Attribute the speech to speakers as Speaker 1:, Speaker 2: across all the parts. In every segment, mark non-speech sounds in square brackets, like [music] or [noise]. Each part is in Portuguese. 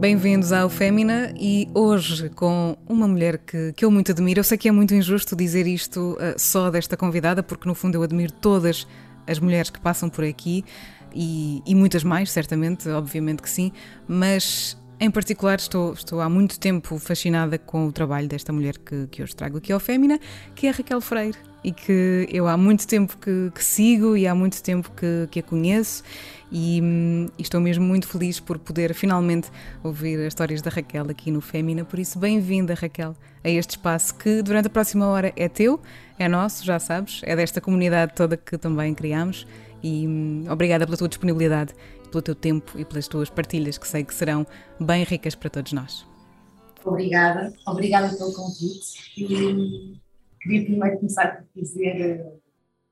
Speaker 1: Bem-vindos ao Fémina e hoje com uma mulher que, que eu muito admiro. Eu sei que é muito injusto dizer isto uh, só desta convidada, porque no fundo eu admiro todas as mulheres que passam por aqui e, e muitas mais, certamente, obviamente que sim, mas em particular, estou, estou há muito tempo fascinada com o trabalho desta mulher que, que hoje trago aqui ao Fémina, que é Raquel Freire, e que eu há muito tempo que, que sigo e há muito tempo que, que a conheço. E, e, estou mesmo muito feliz por poder finalmente ouvir as histórias da Raquel aqui no Fémina. Por isso, bem-vinda, Raquel, a este espaço que durante a próxima hora é teu, é nosso, já sabes, é desta comunidade toda que também criamos. E hum, obrigada pela tua disponibilidade pelo teu tempo e pelas tuas partilhas, que sei que serão bem ricas para todos nós.
Speaker 2: Obrigada, obrigada pelo convite. E queria primeiro começar por dizer eh,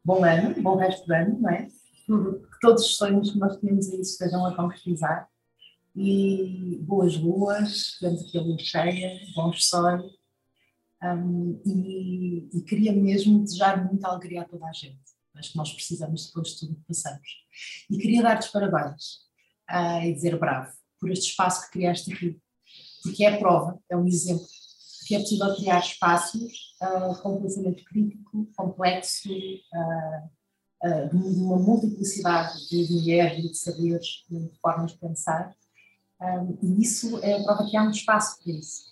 Speaker 2: bom ano, bom resto de ano, não é? Que todos os sonhos que nós temos aí estejam a concretizar. E boas ruas, tivemos aqui a lua cheia, bons sóis. Um, e, e queria mesmo desejar muita alegria a toda a gente Acho que nós precisamos depois de tudo que passamos. E queria dar-te parabéns uh, e dizer bravo por este espaço que criaste aqui, porque é prova, é um exemplo que é possível criar espaços uh, com pensamento crítico, complexo, uh, de uma multiplicidade de mulheres e de saberes e de formas de pensar. Um, e isso é a prova que há um espaço para isso.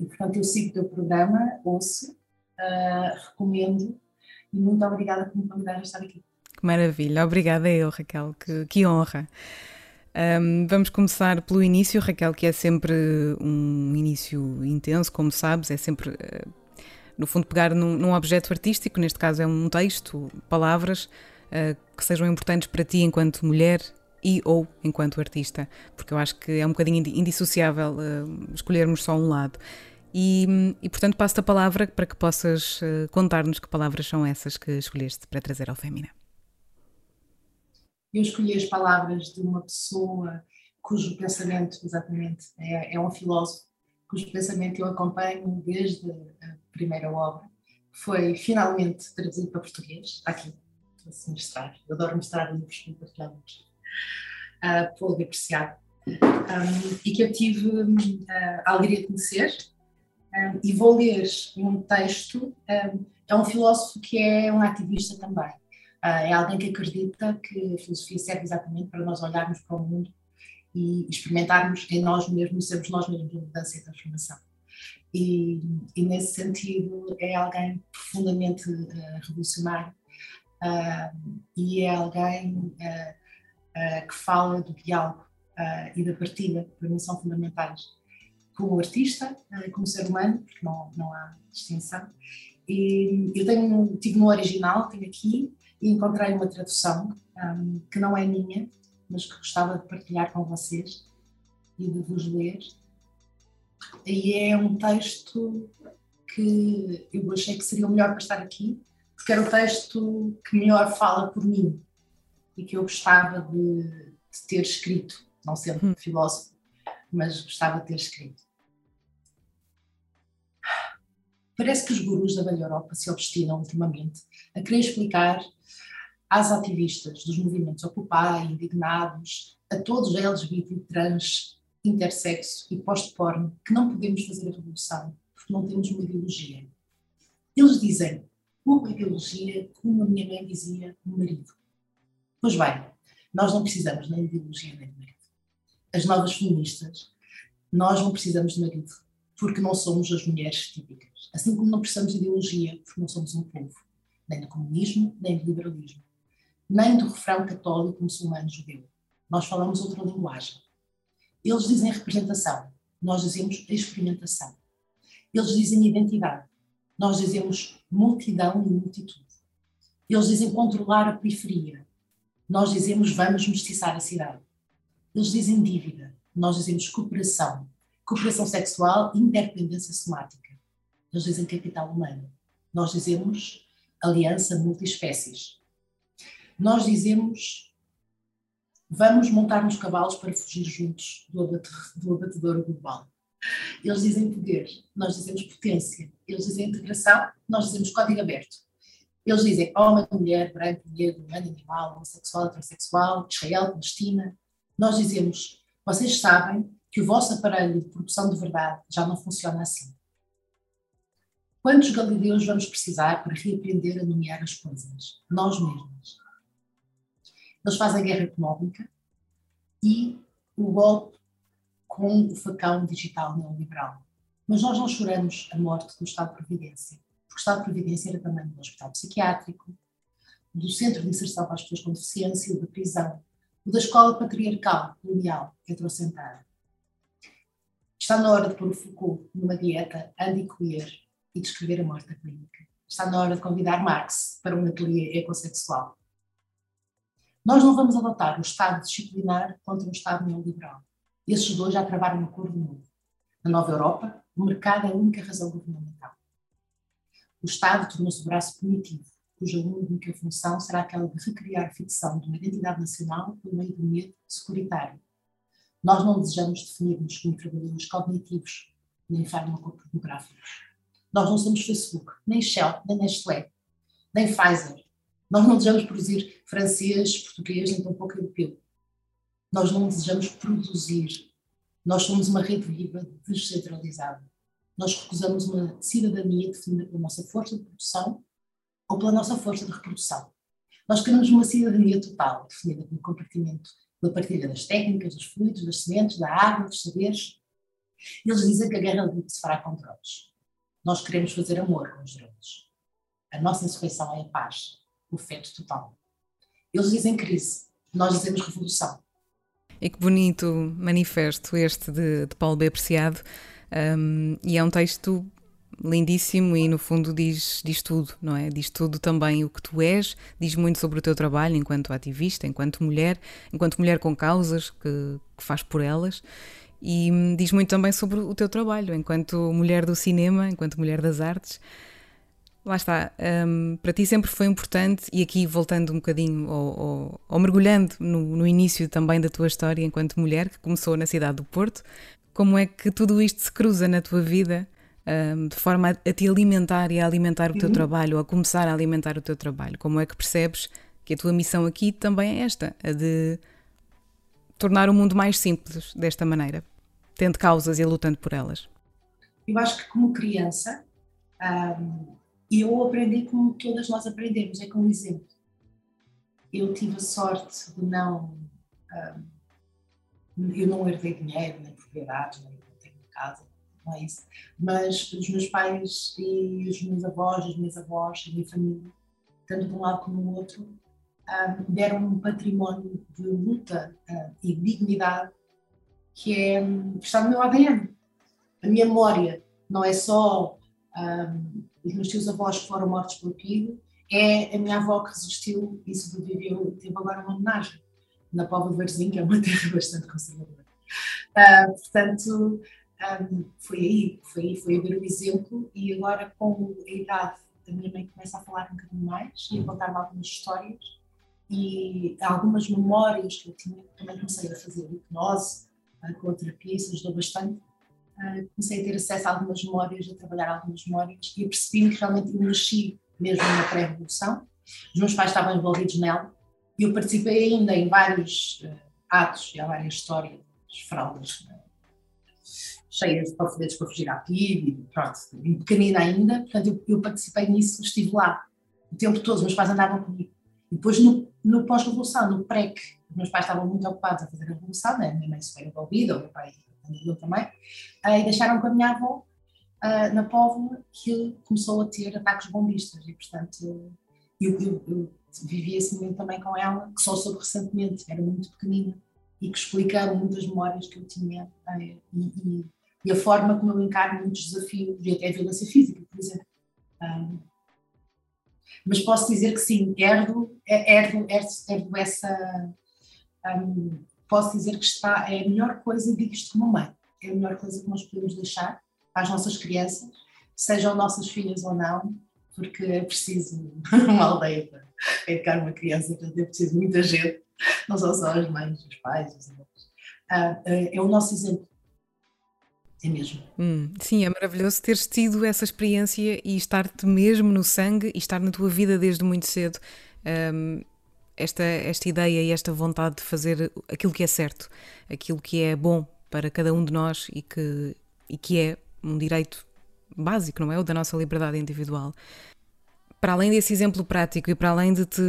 Speaker 2: e, portanto, eu sigo o teu programa, ouço, recomendo e muito obrigada por me convidar a estar aqui.
Speaker 1: Que maravilha, obrigada eu, Raquel, que, que honra. Um, vamos começar pelo início, Raquel, que é sempre um início intenso, como sabes, é sempre, uh, no fundo, pegar num, num, objeto artístico, neste caso é um texto, palavras uh, que sejam importantes para ti enquanto mulher e ou enquanto artista, porque eu acho que é um bocadinho indissociável uh, escolhermos só um lado. E, e portanto, passo-te a palavra para que possas uh, contar-nos que palavras são essas que escolheste para trazer ao Fémina.
Speaker 2: Eu escolhi as palavras de uma pessoa cujo pensamento, exatamente, é, é um filósofo, cujo pensamento eu acompanho desde a primeira obra, foi finalmente traduzido para português, aqui, estou a mostrar, eu adoro mostrar livros para partilhá-los, uh, pelo apreciado, um, e que eu tive uh, a alegria de conhecer, e vou ler um texto. Um, é um filósofo que é um ativista também. Uh, é alguém que acredita que a filosofia serve exatamente para nós olharmos para o mundo e experimentarmos em nós mesmos, sermos nós mesmos a mudança e transformação. E, e, nesse sentido é alguém profundamente uh, revolucionário uh, e é alguém uh, que fala do diálogo e da partilha, para mim são fundamentais como artista, eh, como ser humano, porque não, não há distinção. E eu tenho, tive no original, tenho aqui, e encontrei uma tradução um, que não é minha, mas que gostava de partilhar com vocês e de vos ler. E é um texto que eu achei que seria o melhor para estar aqui, porque era o texto que melhor fala por mim e que eu gostava de, de ter escrito, não sendo hum. filósofo, mas gostava de ter escrito. Parece que os gurus da velha Europa se obstinam ultimamente a querer explicar às ativistas dos movimentos Occupy, indignados, a todos os LGBT, trans, intersexo e post-porn que não podemos fazer a revolução porque não temos uma ideologia. Eles dizem, uma ideologia, como a minha mãe dizia, um marido. Pois bem, nós não precisamos nem de ideologia nem de marido as novas feministas, nós não precisamos de marido, porque não somos as mulheres típicas. Assim como não precisamos de ideologia, porque não somos um povo, nem do comunismo, nem do liberalismo, nem do refrão católico, muçulmano, judeu. Nós falamos outra linguagem. Eles dizem representação, nós dizemos experimentação. Eles dizem identidade, nós dizemos multidão e multitude. Eles dizem controlar a periferia, nós dizemos vamos mestiçar a cidade. Eles dizem dívida, nós dizemos cooperação, cooperação sexual e interdependência somática. Eles dizem capital humano, nós dizemos aliança multiespécies. Nós dizemos vamos montar nos cavalos para fugir juntos do, abatedouro global. Eles dizem poder, nós dizemos potência. Eles dizem integração, nós dizemos código aberto. Eles dizem homem, mulher, branco, negro, humano, animal, homossexual, transexual, Israel, Palestina. Nós dizemos, vocês sabem que o vosso aparelho de produção de verdade já não funciona assim. Quantos galileus vamos precisar para reaprender a nomear as coisas? Nós mesmos. Eles fazem guerra económica e o golpe com o facão digital neoliberal. Mas nós não choramos a morte do Estado de Previdência, porque o Estado de Previdência era também do hospital psiquiátrico, do centro de inserção para as pessoas com deficiência, da prisão, o da escola patriarcal, colonial, heterocentrada. Está na hora de pôr o Foucault numa dieta anti-queer e de escrever a morte clínica. Está na hora de convidar Marx para um ateliê ecossexual. Nós não vamos adotar o Estado disciplinar contra o Estado neoliberal. Esses dois já travaram um acordo novo. Na nova Europa, o mercado é a única razão governamental. O Estado tornou-se o braço punitivo, cuja única função será aquela de recriar a ficção de uma identidade nacional por meio do medo securitário. Nós não desejamos definir-nos como trabalhadores cognitivos, nem farmacopornográficos. Nós não somos Facebook, nem Shell, nem Nestlé, nem Pfizer. Nós não desejamos produzir francês, português, nem tampouco europeu. Nós não desejamos produzir. Nós somos uma rede viva descentralizada. Nós recusamos uma cidadania definida pela nossa força de produção ou pela nossa força de reprodução. Nós queremos uma cidadania total, definida pelo compartimento, pela partilha das técnicas, dos fluidos, das sementes, da água, dos saberes. Eles dizem que a guerra livre se fará com drones. Nós queremos fazer amor com os drones. A nossa insurreição é a paz, o feto total. Eles dizem crise, nós dizemos revolução.
Speaker 1: E que bonito manifesto este de, de Paulo B. Apreciado. Um, e é um texto lindíssimo e no fundo diz, diz tudo, não é? Diz tudo também o que tu és, diz muito sobre o teu trabalho enquanto ativista, enquanto mulher, enquanto mulher com causas que, que faz por elas e diz muito também sobre o teu trabalho enquanto mulher do cinema, enquanto mulher das artes. Lá está, um, para ti sempre foi importante, e aqui voltando um bocadinho, ou, ou, ou mergulhando no, no, início também da tua história enquanto mulher, que começou na cidade do Porto, como é que tudo isto se cruza na tua vida um, de forma a, a, te alimentar e a alimentar o teu uhum. trabalho, ou a começar a alimentar o teu trabalho? Como é que percebes que a tua missão aqui também é esta, a de tornar o mundo mais simples desta maneira, tendo causas e lutando por elas?
Speaker 2: Eu acho que como criança. Um eu aprendi como todas nós aprendemos, é como exemplo. Eu tive a sorte de não. Um, eu não herdei dinheiro, nem propriedades, nem tenho casa, não é isso. Mas os meus pais e os meus avós, as minhas avós, a minha família, tanto de um lado como do outro, um, deram um património de luta uh, e dignidade que é que está no meu ADN. A minha memória não é só um, os meus tios avós que foram mortos pelo PIB, é a minha avó que resistiu e sobreviveu teve agora uma homenagem na Póvoa de Varzim, que é uma [laughs] terra bastante conservadora. Uh, portanto, um, foi aí, foi aí, foi a ver o exemplo e agora com a idade da minha mãe começa a falar um bocadinho mais e a contar-me algumas histórias e algumas memórias que eu tinha, também comecei a fazer hipnose com a terapia, isso ajudou bastante uh, comecei a ter acesso a algumas memórias, a trabalhar algumas memórias e percebi que realmente eu nasci mesmo na pré-revolução. Os meus pais estavam envolvidos nela e eu participei ainda em vários uh, atos e há várias histórias, fraldas uh, cheias de panfletos para fugir à PIB, pronto, pequenina ainda, portanto eu, eu, participei nisso, estive lá o tempo todo, os meus pais andavam comigo. Depois no, no pós-revolução, no PREC, os meus pais estavam muito ocupados a fazer a revolução, né? minha mãe se foi envolvida, o meu pai também, e deixaram com a minha avó uh, na Póvoa que começou a ter ataques bombistas e, portanto, eu, eu, eu vivi esse momento também com ela, que só soube recentemente, era muito pequenina, e que explicaram muitas memórias que eu tinha uh, e, e, e, a forma como eu encaro muitos desafios e até a violência física, por exemplo. Mas posso dizer que sim, herdo, herdo, herdo, herdo essa, um, posso dizer que está, é a melhor coisa, digo isto como mãe, é a melhor coisa que nós podemos deixar às nossas crianças, sejam nossas filhas ou não, porque é preciso [laughs] uma aldeia para educar uma criança, portanto é preciso muita gente, não são só as mães, os pais, os avós. Ah, é o nosso exemplo. É mesmo.
Speaker 1: Hum, sim, é maravilhoso teres tido essa experiência e estar-te mesmo no sangue e estar na tua vida desde muito cedo. Um, esta, esta ideia e esta vontade de fazer aquilo que é certo, aquilo que é bom para cada um de nós e que, e que é um direito básico, não é? O da nossa liberdade individual. Para além desse exemplo prático e para além de te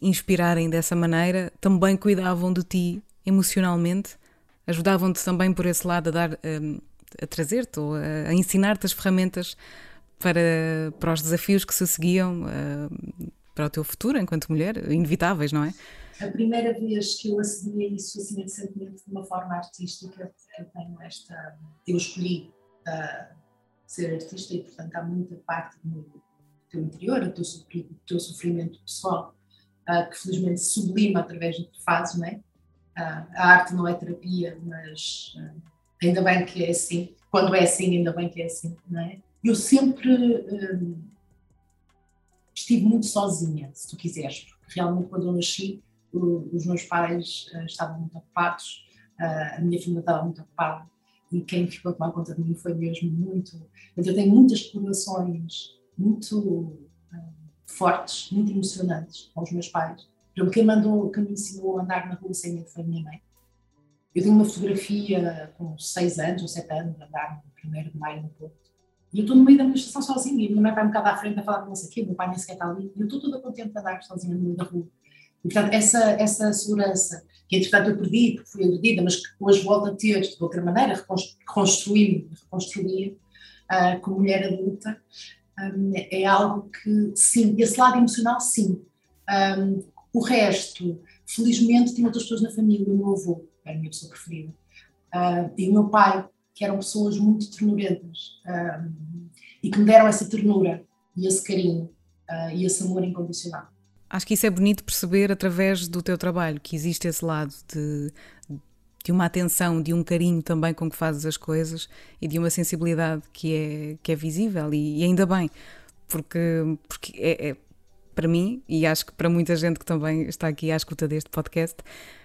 Speaker 1: inspirarem dessa maneira, também cuidavam de ti emocionalmente, ajudavam-te também por esse lado a dar hum, a trazer-te ou a, ensinar-te as ferramentas para, para os desafios que se seguiam hum, para o teu futuro enquanto mulher, inevitáveis, não é?
Speaker 2: A primeira vez que eu acedi a isso assim recentemente de uma forma artística, eu tenho esta. Eu escolhi uh, ser artista e, portanto, há muita parte do teu interior, do teu, do teu sofrimento pessoal, uh, que felizmente sublima através do que fazes, não é? Uh, a arte não é terapia, mas ainda bem que é assim. Quando é assim, ainda bem que é assim, não é? Eu sempre estive muito sozinha, se tu quiseres, porque realmente quando eu nasci, os meus pais uh, estavam muito ocupados, a minha família estava muito ocupada e quem ficou a tomar conta de mim foi mesmo muito. Eu tenho muitas recordações muito fortes, muito emocionantes com os meus pais. Exemplo, quem, mandou, quem me ensinou a andar na rua sem medo foi a minha mãe. Eu tenho uma fotografia com 6 anos ou 7 anos, andar no 1 de maio no Porto e eu estou no meio da manifestação sozinha, e a minha mãe vai um bocado à frente a falar com não sei o meu pai nem sequer está ali, e eu estou toda contente de andar sozinha no meio da rua. E, portanto, essa, essa segurança, que entretanto eu perdi, porque fui agredida, mas que hoje volto a ter de outra maneira, reconstruir-me, reconstruir uh, como mulher adulta, um, é algo que, sim, esse lado emocional, sim. Um, o resto, felizmente, tinha outras pessoas na família, o meu avô era a minha pessoa preferida, uh, e o meu pai, que eram pessoas muito ternurentas um, e que me deram essa ternura e esse carinho uh, e esse amor incondicional.
Speaker 1: Acho que isso é bonito perceber através do teu trabalho, que existe esse lado de, de uma atenção, de um carinho também com que fazes as coisas e de uma sensibilidade que é, que é visível e, e ainda bem, porque, porque é, é, para mim e acho que para muita gente que também está aqui à escuta deste podcast,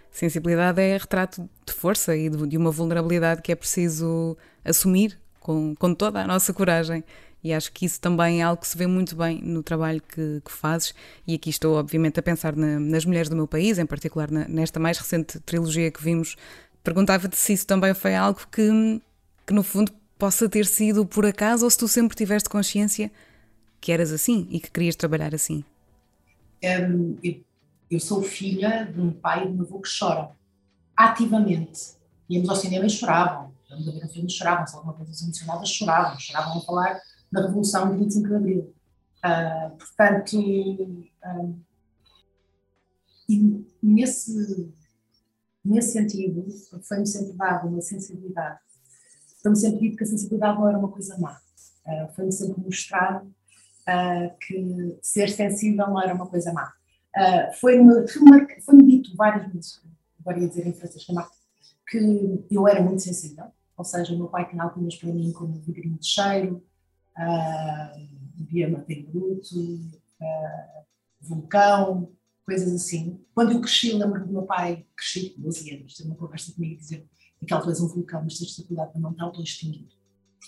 Speaker 1: Sensibilidade é retrato de força e de, de uma vulnerabilidade que é preciso assumir com, com toda a nossa coragem. E acho que isso também é algo que se vê muito bem no trabalho que, que fazes. E aqui estou, obviamente, a pensar na, nas mulheres do meu país, em particular na, nesta mais recente trilogia que vimos. Perguntava-te se isso também foi algo que, que, no fundo, possa ter sido por acaso ou se tu sempre tiveste consciência que eras assim e que querias trabalhar assim.
Speaker 2: Um, eu sou filha de um pai e de um avô que choram ativamente. Íamos ao cinema e choravam. Íamos a ver um filme e choravam. Se alguma coisa emocionada, choravam. Choravam a falar da Revolução de 25 de Abril. Uh, portanto, e nesse, nesse sentido, foi-me sempre dado uma sensibilidade. Foi-me sempre dito que a sensibilidade não era uma coisa má. Uh, foi-me sempre mostrado que ser sensível não era uma coisa má. Uh, Foi-me foi dito várias vezes, agora ia dizer em francês, que eu era muito sensível, ou seja, o meu pai tinha algumas para mim como vidrinho de cheiro, uh, via matéria bruto, uh, vulcão, coisas assim. Quando eu cresci, lembro do meu pai, cresci com 12 anos, ter uma conversa comigo e dizer aquela tu és um vulcão, mas tens dificuldade para não estar extinguir.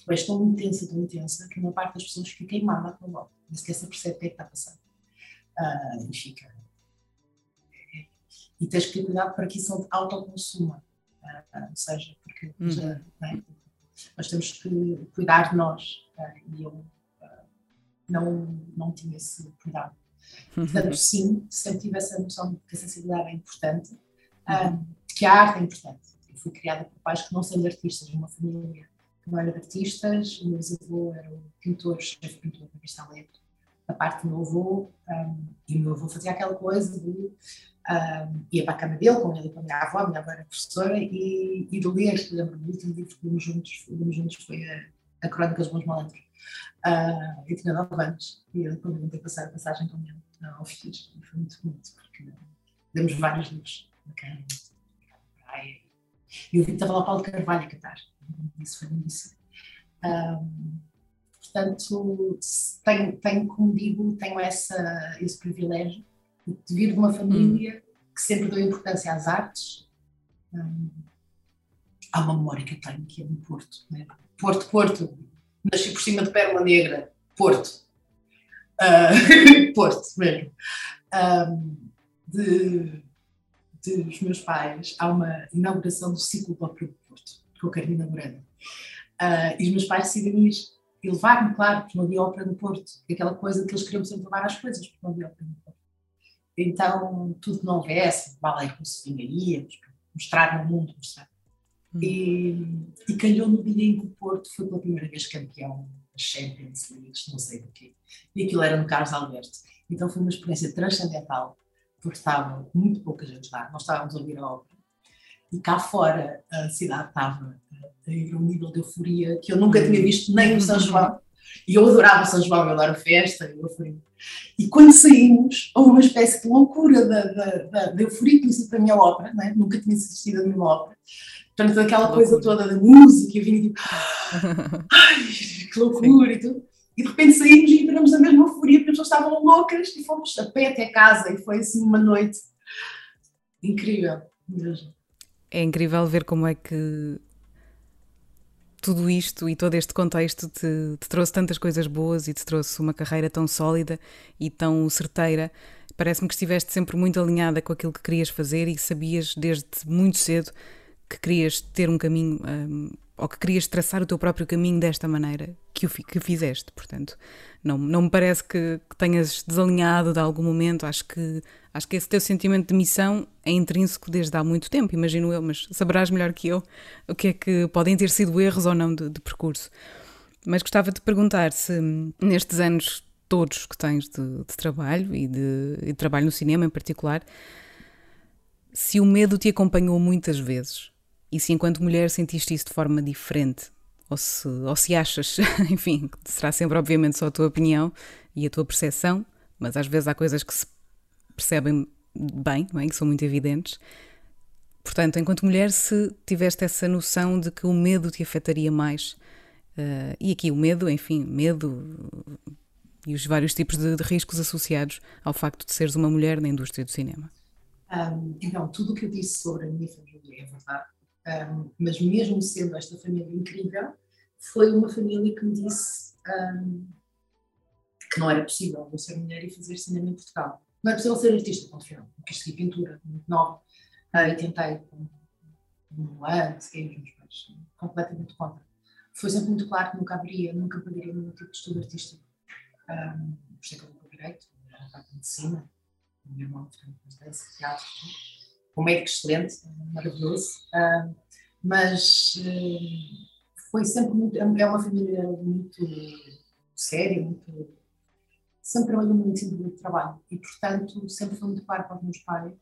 Speaker 2: És tão intensa, tão intensa, que a maior parte das pessoas fica queimada à tua volta, nem sequer se percebe o que é que está passando uh, e fica. E tens que ter cuidado para que isso não autoconsuma, uh, ou seja, porque uhum. já, é? nós temos que cuidar de nós uh, e eu não, não tinha esse cuidado. Portanto, [laughs] sim, sempre tive essa noção de que a sensibilidade é importante, uhum. que a arte é importante. Eu fui criada por pais que não são artistas, uma família que não era de artistas, o meu avô era um pintor, chefe pintor da Vista Alegre, da parte do meu avô, um, e o meu avô fazia aquela coisa de um, ia para a cama dele, com ele e com a minha avó, a minha avó era professora, e, e de ler, lembro-me, o último livro que lemos juntos, lemos juntos foi a, a Crónica dos Bons Malandros. Uh, eu tinha 9 anos, e eu quando ter passar a passagem com ele ao e foi muito bonito, porque lemos vários livros na cama, na praia, e eu vi que estava lá o Paulo Carvalho a cantar, isso foi lindíssimo. Um, Portanto, tenho, tenho, como digo, tenho essa, esse privilégio de vir de uma família hum. que sempre deu importância às artes, um, há uma memória que eu tenho que é no Porto. Né? Porto, Porto. Nasci por cima de Pérola Negra. Porto. Uh, [laughs] Porto, mesmo. Um, de, dos meus pais, há uma inauguração do ciclo Ópera do Porto, com a Carolina Moreno. Uh, e os meus pais decidem ir e levar-me, claro, porque não havia ópera no Porto. Aquela coisa que eles queriam sempre levar às coisas, porque não havia ópera no Porto. Então, tudo que não houvesse, balé com Sofinha íamos, mostrar no mundo, mostrar. Hum. E, e calhou no dia em que o Porto foi pela primeira vez campeão Champions League, não sei do quê. E aquilo era no Carlos Alberto. Então foi uma experiência transcendental, porque estava muito pouca gente lá. Nós estávamos a ouvir a ópera. E cá fora a cidade estava a ir a um nível de euforia que eu nunca tinha visto nem no São João. E eu adorava o São João, eu adoro festa, eu euforia. E quando saímos, houve uma espécie de loucura da, da, da, da euforia que isso para a minha ópera, né? nunca tinha assistido a minha ópera. Portanto, aquela coisa toda da música, eu vinha tipo, [laughs] ai, que loucura Sim. e tudo. E de repente saímos e entramos na mesma euforia, porque as pessoas estavam loucas e fomos a pé até casa e foi assim uma noite incrível mesmo.
Speaker 1: É incrível ver como é que tudo isto e todo este contexto te, te, trouxe tantas coisas boas e te trouxe uma carreira tão sólida e tão certeira. Parece-me que estiveste sempre muito alinhada com aquilo que querias fazer e sabias desde muito cedo que querias ter um caminho um, ou que querias traçar o teu próprio caminho desta maneira que o que fizeste. Portanto, não, não me parece que, que, tenhas desalinhado de algum momento. Acho que, acho que esse teu sentimento de missão é intrínseco desde há muito tempo, imagino eu, mas saberás melhor que eu o que é que podem ter sido erros ou não de, de percurso. Mas gostava de perguntar se nestes anos todos que tens de, de trabalho e de, e de trabalho no cinema em particular, se o medo te acompanhou muitas vezes e se enquanto mulher sentiste isso de forma diferente, ou se, ou se achas, [laughs] enfim, será sempre obviamente só a tua opinião e a tua percepção, mas às vezes há coisas que se percebem bem, bem que são muito evidentes. Portanto, enquanto mulher, se tiveste essa noção de que o medo te afetaria mais, uh, e aqui o medo, enfim, medo e os vários tipos de, de riscos associados ao facto de seres uma mulher na indústria do cinema.
Speaker 2: Um, então, tudo o que eu disse sobre a minha família é verdade um, mas mesmo sendo esta família incrível, foi uma família que me disse um, que não era possível eu ser mulher e fazer cinema em Portugal. Não é possível ser artista, ponto final. Porque estudei pintura, muito nova, uh, e tentei com um ano, seguimos, mas completamente contra. Foi sempre muito claro que nunca haveria, nunca pagaria nenhum tipo de estudo artístico. Um, por isso é que eu vou direito, a parte de medicina, o meu irmão, portanto, teatro, um médico excelente, maravilhoso, uh, mas uh, foi sempre muito, é uma família muito séria, muito, sempre trabalhou muito em de trabalho e, portanto, sempre foi muito claro para os meus pais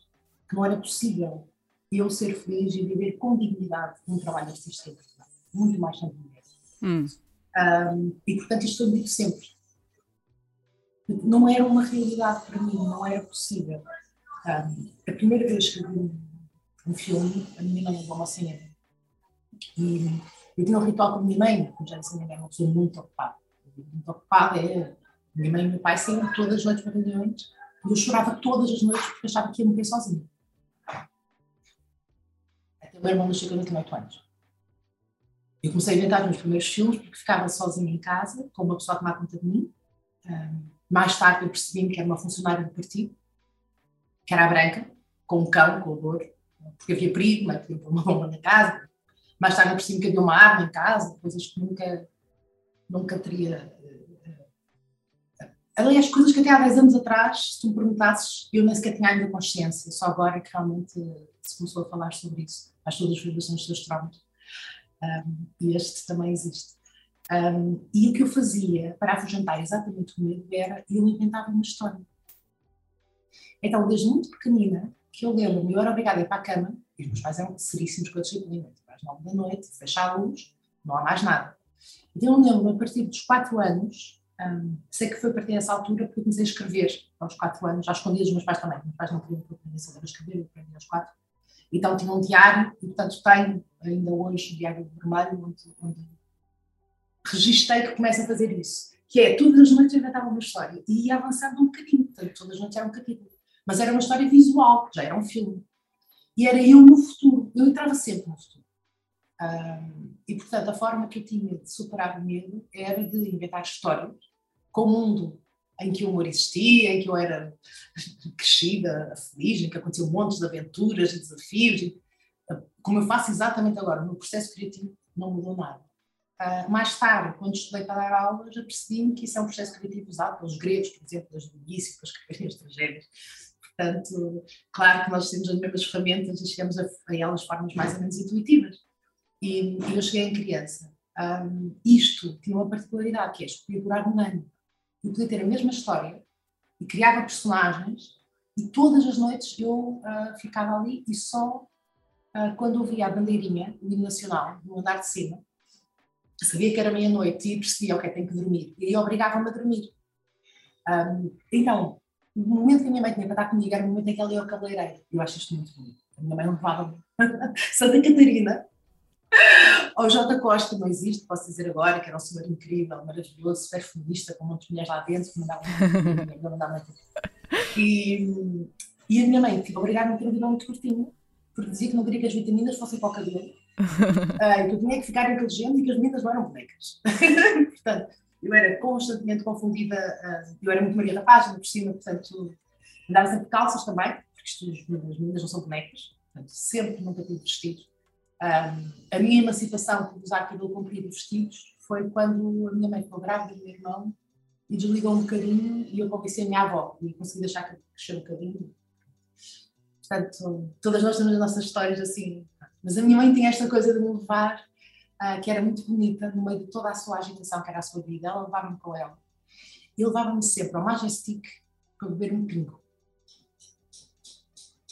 Speaker 2: que não era possível eu ser feliz e viver com dignidade num trabalho artístico muito mais sem mulher. Hum. Um, e, portanto, isto eu digo sempre. Não era uma realidade para mim, não era possível. Um, a primeira vez que vi um, filme, a minha mãe levou uma cinema. E eu tinha um ritual com a minha mãe, como já disse, a minha mãe é uma pessoa muito ocupada. Muito ocupada é. Minha mãe e meu pai saíam todas as noites para reuniões e eu chorava todas as noites porque achava que ia morrer sozinha. Até o meu irmão nasceu quando eu tinha 8 anos. Eu comecei a inventar os meus primeiros filmes porque ficava sozinha em casa, com uma pessoa a tomar conta de mim. Um, mais tarde eu percebi que era uma funcionária do partido que era a branca, com um cão, com o louro, porque havia perigo, mas tinha uma [laughs] bomba na casa. Mais tarde eu percebi que havia uma arma em casa, coisas que nunca, nunca teria. Eh, aliás, coisas que até há 10 anos atrás, se tu me perguntasses, eu nem sequer tinha ainda consciência, só agora que realmente se começou a falar sobre isso, as todas as vibrações dos seus traumas. Um, e este também existe. Um, e o que eu fazia para afugentar exatamente o medo era eu inventava uma história. Então, desde muito pequenina, que eu lembro-me, eu era obrigada a ir para a cama, e os meus pais eram seríssimos com a disciplina, tipo, às nove da noite, fecha a luz, não há mais nada. Então, eu lembro-me, a partir dos quatro anos, um, sei que foi a partir dessa altura que eu comecei a escrever, aos quatro anos, já escondia dos meus pais também, meus pais não queriam que eu aprendesse a escrever, eu aprendi aos quatro. Então, tinha um diário, e portanto tenho ainda hoje o diário vermelho, onde, onde registrei que começo a fazer isso. Que é, todas as noites eu inventava uma história e ia avançando um bocadinho, portanto, todas as noites era um capítulo. Mas era uma história visual, já era um filme. E era eu no futuro. Eu entrava sempre no futuro. Um, e, portanto, a forma que eu tinha de superar o medo era de inventar histórias com o mundo em que o humor existia, em que eu era [laughs] crescida, feliz, em que aconteciam montes de aventuras e desafios. Como eu faço exatamente agora, o meu processo criativo não mudou nada. Uh, mais tarde, quando estudei para dar aulas, apercebi-me que isso é um processo criativo usado pelos gregos, por exemplo, desde o início, escreverem as tragédias. Portanto, claro que nós temos as mesmas ferramentas e chegamos a, a elas de formas mais ou menos intuitivas. E, e eu cheguei em criança. Um, isto tinha uma particularidade, que é escolher durar um ano. Eu podia ter a mesma história e criava personagens e todas as noites eu uh, ficava ali e só uh, quando ouvia a bandeirinha, o hino nacional, no andar de cima, sabia que era meia-noite e percebia, ok, tenho que dormir. E obrigava-me a dormir. Um, então, o momento que a minha mãe tinha para estar comigo era o momento em que ela ia ao cabeleireiro. Eu acho isto muito bonito. A minha mãe levava-me [laughs] Santa Catarina ao J. Costa, não existe, posso dizer agora, que era um senhor incrível, maravilhoso, super feminista, com muitas mulheres lá dentro que mandavam mandava e, e a minha mãe, tipo, obrigada-me a ter um muito curtinho, porque dizia que não queria que as vitaminas fossem para o cabelo, que eu tinha que ficar inteligente e que as meninas não eram bonecas. [laughs] Portanto, eu era constantemente confundida, uh, eu era muito Maria da Página, por cima, portanto, andava sempre calças também, porque as meninas não são bonecas, portanto, sempre nunca tive vestidos. Um, a minha emancipação por usar cabelo comprido e vestidos foi quando a minha mãe ficou grávida do meu irmão e desligou um bocadinho e eu convenci a minha avó e consegui deixar crescer um bocadinho. Portanto, todas nós temos as nossas histórias assim. Mas a minha mãe tinha esta coisa de me levar, uh, que era muito bonita, no meio de toda a sua agitação, que era a sua vida. Ela levava-me com ela. E levava-me sempre ao Majestic para beber um pingo.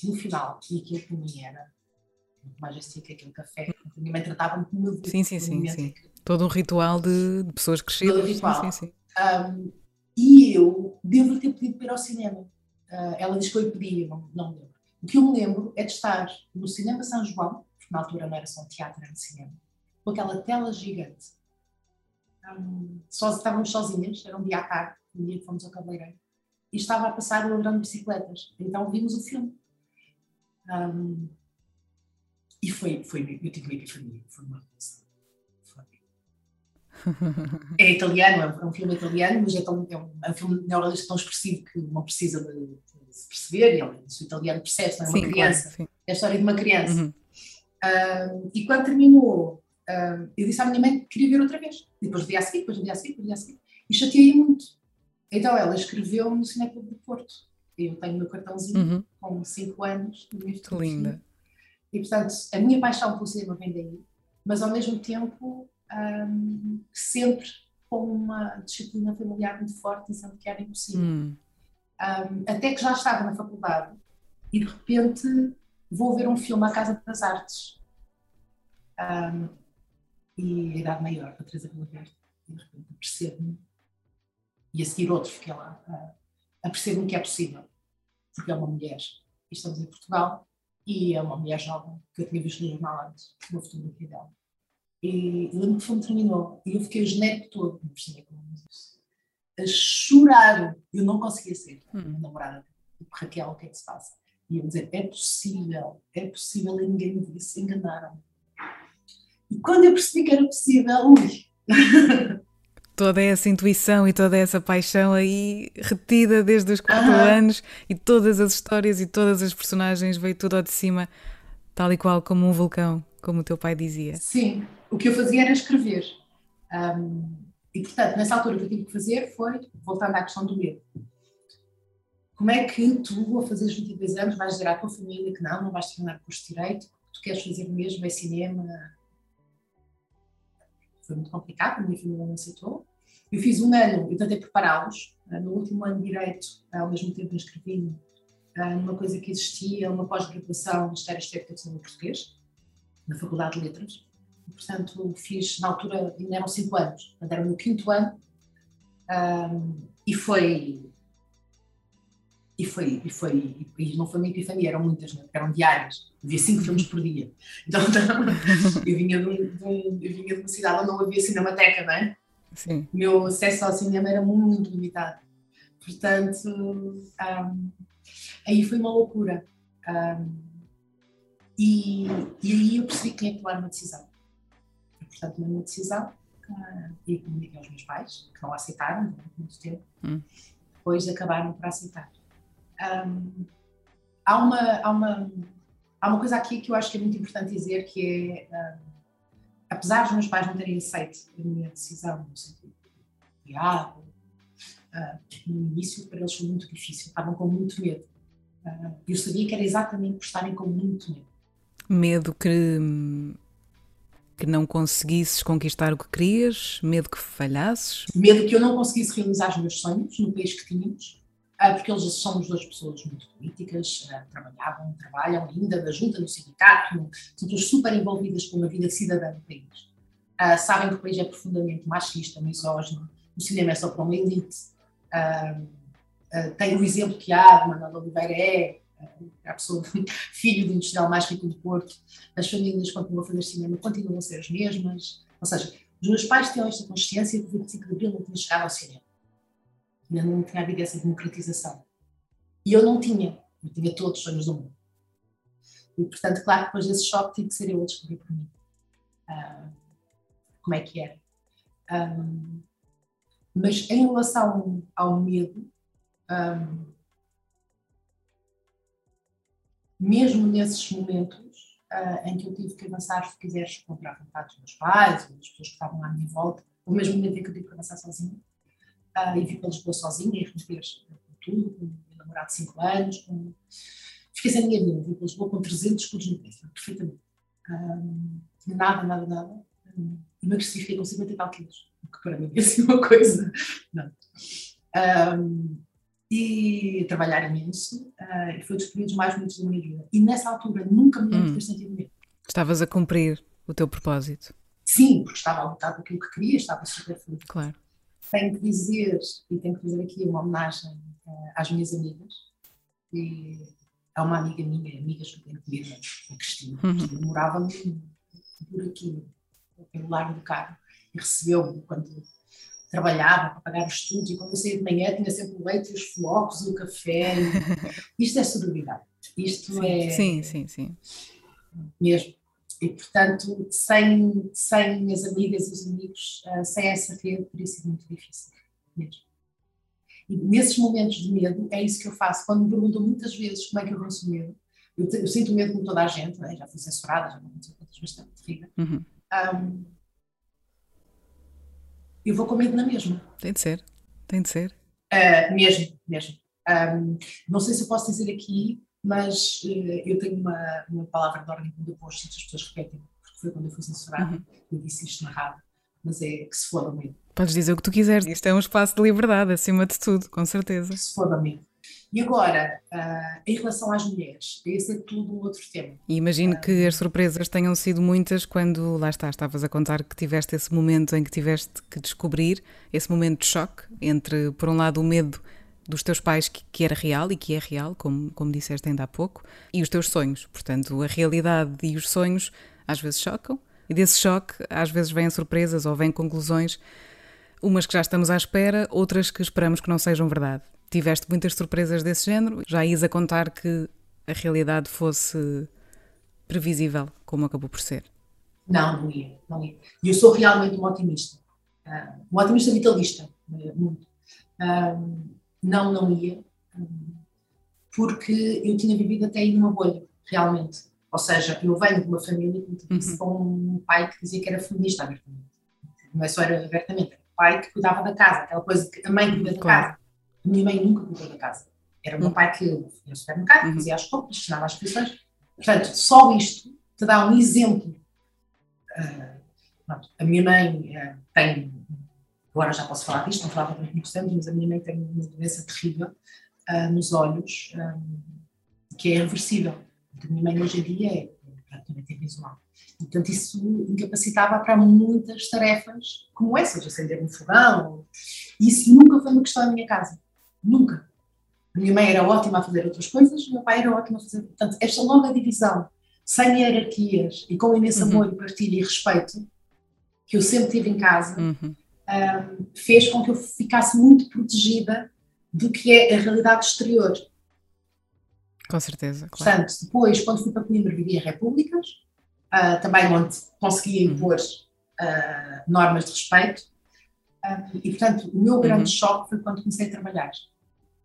Speaker 2: No final, e aquilo que mim era Majestic, aquele café. A minha mãe tratava-me como meu
Speaker 1: Sim, sim, sim. sim. Todo um ritual de, de pessoas crescidas. Todo um ritual. Sim, sim, sim.
Speaker 2: Um, e eu devo ter pedido para ir ao cinema. Uh, ela disse que eu pedi, não, não me lembro. O que eu me lembro é de estar no Cinema São João, porque na altura não era só um teatro, era um cinema, com aquela tela gigante. Um, só, estávamos sozinhas, era um dia à tarde, um dia que fomos ao cabeleireiro, e estava a passar o ladrão de bicicletas. Então vimos o filme. Um, e foi, foi, eu tive uma epifania, foi uma coisa. É italiano, é um filme italiano, mas é, tão, é, um, é um filme neorrealista tão expressivo que não precisa de, de se perceber, e o italiano percebe, não é uma sim, criança. Claro, é a história de uma criança. Uhum. E quando terminou, eu disse à minha mãe que queria ver outra vez. Depois do dia a seguir, depois do dia a seguir, depois do dia a seguir. E chateei muito. Então ela escreveu no Cineclube do Porto. Eu tenho o meu cartãozinho uhum. com 5 anos.
Speaker 1: Que linda.
Speaker 2: E, portanto, a minha paixão pelo cinema vem daí, mas ao mesmo tempo um, sempre com uma disciplina familiar muito forte, dizendo que era impossível. Hum. Um, até que já estava na faculdade e de repente vou ver um filme à Casa das Artes. Um, e a idade maior, a Teresa Verde, e de repente percebo-me, e a seguir outro, fiquei lá, uh, apercebo-me que é possível, porque é uma mulher, e estamos em Portugal, e é uma mulher jovem que eu tinha visto no jornal antes, uma fotografia dela. E lembro que o filme terminou e eu fiquei o genérico todo no cinema, a chorar. Eu não conseguia ser hum. namorada. Tipo, Raquel, o que é que se passa? E eu dizer: é possível, é possível, e ninguém me disse, enganaram. E quando eu percebi que era possível, ui! [laughs]
Speaker 1: toda essa intuição e toda essa paixão aí retida desde os quatro anos e todas as histórias e todas as personagens veio tudo ao de cima, tal e qual como um vulcão, como o teu pai dizia.
Speaker 2: Sim, o que eu fazia era escrever. Um, e portanto, nessa altura o que eu tive que fazer foi, voltando à questão do medo, como é que tu, a fazer os 22 anos, vais dizer à tua família que não, não vais terminar curso de Direito, que tu queres fazer mesmo, é cinema? Foi muito complicado, a minha família não aceitou. Eu fiz um ano, eu tentei prepará-los. Ah, no último ano de Direito, ao mesmo tempo inscrevi-me ah, numa coisa que existia, uma pós-graduação no Ministério Estética de Cinema Português, na Faculdade de Letras. E, portanto, fiz, na altura, ainda eram cinco anos, portanto, era o meu quinto ano, um, e foi e foi, e foi, e não foi uma epifania, eram muitas, né? eram diárias, via cinco filmes por dia. [laughs] Então, eu, vinha de, um, de um, eu vinha de uma cidade onde não havia cinemateca, não é? Sim. O meu acesso ao cinema era muito limitado. Portanto, um, aí foi uma loucura. Um, e, e, aí eu percebi que tinha que tomar uma decisão. portanto, tomei uma decisão uh, e comuniquei aos meus pais, que não aceitaram durante muito tempo, hum. depois acabaram por aceitar. Um, há, uma, há, uma, há uma coisa aqui que eu acho que é muito importante dizer, que é, um, apesar dos meus pais não terem aceito a minha decisão, no sentido de uh, no início para eles foi muito difícil, estavam com muito medo. Uh, eu sabia que era exatamente por estarem com muito medo.
Speaker 1: Medo que que não conseguisses conquistar o que querias? Medo que falhasses?
Speaker 2: Medo que eu não conseguisse realizar os meus sonhos no país que tínhamos, ah, porque eles somos duas pessoas muito políticas, ah, trabalhavam, trabalham ainda da junta, no sindicato, são super envolvidas com a vida cidadã do país. Uh, sabem que o país é profundamente machista, misógino, o cinema é só para uma elite. Tem o exemplo que há de Manuel Oliveira é a pessoa, [laughs] filho do industrial mais rico do Porto, as famílias continuam a fazer cinema, continuam a ser as mesmas. Ou seja, os meus pais tinham esta consciência que o 25 de Abril não tinha chegado ao cinema. Ainda não tinha havido essa democratização. E eu não tinha. Eu tinha todos os sonhos do mundo. E, portanto, claro que depois desse choque tive que ser eu a descobrir por mim uh, como é que era. Um, mas em relação ao medo, um, mesmo nesses momentos uh, em que eu tive que avançar, se quiseres, contra a vontade dos meus pais, ou das pessoas que estavam à minha volta, o mesmo momento em que eu tive que avançar sozinha, uh, e vim para Lisboa sozinha, e romper tudo, com um namorado de 5 anos, com... fiquei sem minha vida, vim para Lisboa com 300 escudos no peito, perfeitamente. Um, nada, nada, nada. Um, emagreci, fiquei com 50 e tal quilos, o que para mim é assim uma coisa. Não. Um, e trabalhar imenso uh, e foi dos períodos mais bonitos da minha vida. E nessa altura nunca me lembro hum. ter sentido medo.
Speaker 1: Estavas a cumprir o teu propósito.
Speaker 2: Sim, porque estava a lutar por aquilo que queria, estava super feliz.
Speaker 1: Claro.
Speaker 2: Tenho que dizer, e tenho que fazer aqui uma homenagem uh, às minhas amigas. E há uma amiga minha, amigas que eu tenho comigo, a Cristina, uhum. que morava por aqui, pelo Largo do Carro, e recebeu-me quando trabalhava para pagar os estudos e quando eu saía de manhã tinha sempre o leite e os flocos e o café. [laughs] Isto é sororidade. Isto
Speaker 1: sim,
Speaker 2: é.
Speaker 1: Sim, sim, sim.
Speaker 2: Mesmo. E, portanto, sem, sem minhas amigas e os amigos, uh, sem essa rede, teria sido muito difícil. Mesmo. E nesses momentos de medo, é isso que eu faço. Quando me perguntam muitas vezes como é que eu venço o medo, eu, eu, sinto medo como toda a gente, né? já fui censurada, já não aconteceu quantas bastante terrível. Uhum. Um, eu vou com medo na mesma.
Speaker 1: Tem de ser, tem de ser.
Speaker 2: Uh, mesmo, mesmo. Um, não sei se eu posso dizer aqui, mas uh, eu tenho uma, uma palavra de ordem quando eu posto, as pessoas repetem, porque foi quando eu fui censurada, uhum. eu disse isto na rádio, mas é que se foda medo.
Speaker 1: Podes dizer o que tu quiseres, isto é um espaço de liberdade, acima de tudo, com certeza.
Speaker 2: Que se foda medo. E agora, uh, em relação às mulheres, esse é tudo um outro tema.
Speaker 1: E imagino uh, que as surpresas tenham sido muitas quando, lá está, estavas a contar que tiveste esse momento em que tiveste que descobrir, esse momento de choque entre, por um lado, o medo dos teus pais, que, que, era real e que é real, como, como disseste ainda há pouco, e os teus sonhos. Portanto, a realidade e os sonhos às vezes chocam, e desse choque às vezes vêm surpresas ou vêm conclusões, umas que já estamos à espera, outras que esperamos que não sejam verdade tiveste muitas surpresas desse género? Já ias a contar que a realidade fosse previsível, como acabou por ser?
Speaker 2: Não, não ia, não. E eu sou realmente um otimista. Uh, um otimista vitalista, eh, muito. Uh, não, não ia, porque eu tinha vivido até aí numa bolha, realmente. Ou seja, eu venho de uma família, uhum. com um pai que dizia que era feminista abertamente. Não é só era abertamente, era o pai que cuidava da casa, aquela coisa que a mãe cuida da claro. casa. A minha mãe nunca cuidou da casa. Era o meu hum. pai que ia ao supermercado, uhum. fazia as compras, assinava as inscrições. Portanto, só isto te dá um exemplo. Uh, a minha mãe uh, tem, agora já posso falar disto, não falava muito importante, mas a minha mãe tem uma doença terrível uh, nos olhos, um, que é irreversível. A minha mãe hoje em dia é praticamente visual. Portanto, isso incapacitava para muitas tarefas como essas, acender um fogão. Isso nunca foi uma questão na minha casa. Nunca. A minha mãe era ótima a fazer outras coisas, o meu pai era ótimo a fazer. Portanto, esta longa divisão, sem hierarquias e com imenso uhum. amor, partilha e respeito, que eu sempre tive em casa, uhum. Um, fez com que eu ficasse muito protegida do que é a realidade exterior.
Speaker 1: Com certeza. Claro.
Speaker 2: Portanto, depois, quando fui para Coimbra, vivia em repúblicas, uh, também onde conseguia uhum. impor uh, normas de respeito. Uh, e, portanto, o meu grande uhum. choque foi quando comecei a trabalhar.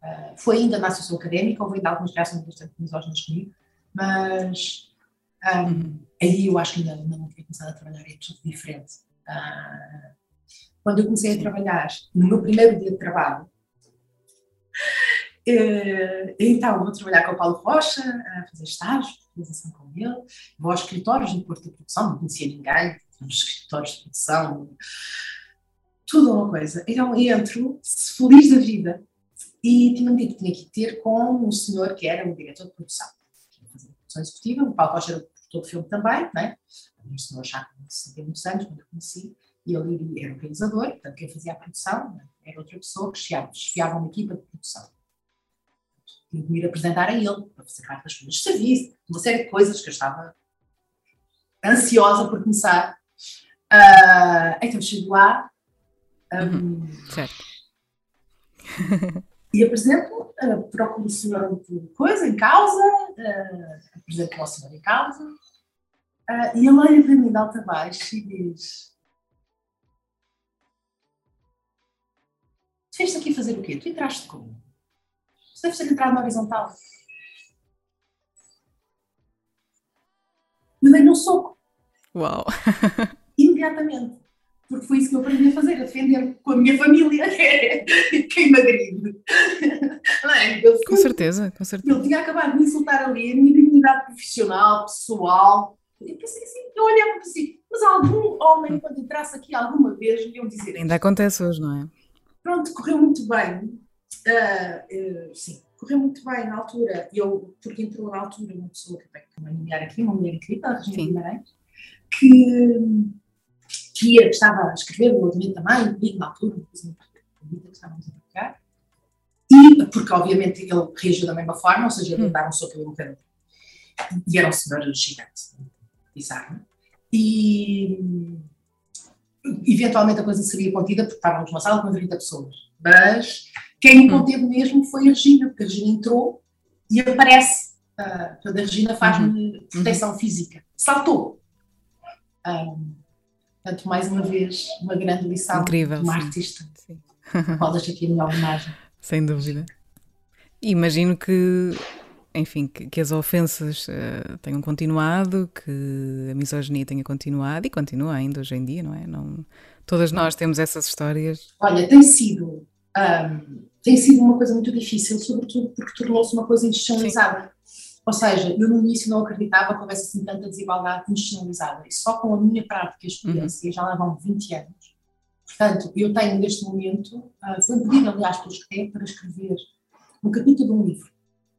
Speaker 2: Uh, foi ainda na associação académica, houve ainda algumas reações bastante misóginas comigo, mas um, uhum. aí eu acho que ainda, ainda não tinha começado a trabalhar, é tudo diferente. Uh, quando eu comecei a trabalhar, no meu primeiro dia de trabalho, uh, então vou trabalhar com o Paulo Rocha, a fazer estágio, realização com ele, vou aos escritórios no Porto de Produção, não conhecia ninguém, nos escritórios de produção, tudo uma coisa. Então entro, feliz da vida, e tinha-me dito que tinha que ter com um senhor que era o diretor de produção, que fazer produção executiva, o Paulo Rocha era o produtor do filme também, né? um senhor já com 60 muitos anos, quando eu conheci, e ele era o realizador, portanto, quem fazia a produção né? era outra pessoa que chefiava uma equipa de produção. Tinha que me apresentar a ele, para fazer parte das coisas de serviço, uma série de coisas que eu estava ansiosa por começar. Uh, então chego lá. Um, uhum. certo. e apresento, uh, procuro o senhor de coisa em causa, uh, apresento o senhor em causa, uh, e ele olha para mim de alta baixo e diz: Tu vieste aqui fazer o quê? Tu entraste como? Tu deves ter entrado na horizontal. Me dei-lhe um soco.
Speaker 1: Uau! [laughs]
Speaker 2: Imediatamente porque foi isso que eu aprendi a fazer, a defender com a minha família, [laughs] que é.
Speaker 1: É? Com certeza, com certeza.
Speaker 2: Ele tinha acabado de me insultar ali, a minha dignidade profissional, pessoal. Eu pensei assim, eu olhava para si, mas algum homem, quando entrasse aqui alguma vez, me iam dizer.
Speaker 1: Ainda acontece hoje, não é?
Speaker 2: Pronto, correu muito bem. Uh, uh, sim, correu muito bem na altura. Eu, porque entrou na altura uma pessoa que tenho que nomear aqui, uma mulher incrível, a Regina Guimarães, que que estava a escrever o movimento também, comigo na altura, uma coisa muito que estávamos a tocar. E, porque obviamente ele reagiu da mesma forma, ou seja, ele hum. dar um soco e morreu. E era um senhor gigante, bizarro. E eventualmente a coisa seria contida porque estávamos numa sala com 30 pessoas. Mas quem me conteve mesmo foi a Regina, porque a Regina entrou e aparece. Uh, a Regina faz-me uhum. proteção uhum. física. Saltou. Um, Portanto, mais uma vez, uma grande lição Incrível, de uma sim. artista. Sim. [laughs] Qual aqui a minha homenagem.
Speaker 1: Sem dúvida. Imagino que, enfim, que, que as ofensas uh, tenham continuado, que a misoginia tenha continuado e continua ainda hoje em dia, não é? Não, todas nós temos essas histórias.
Speaker 2: Olha, tem sido, um, tem sido uma coisa muito difícil, sobretudo porque tornou-se uma coisa institucionalizada. Ou seja, eu no início não acreditava que houvesse assim tanta desigualdade institucionalizada. E só com a minha prática e experiência, uhum. já lá vão 20 anos. Portanto, eu tenho neste momento, uh, foi um pedido, aliás, pelo SCTE para escrever um capítulo de um livro.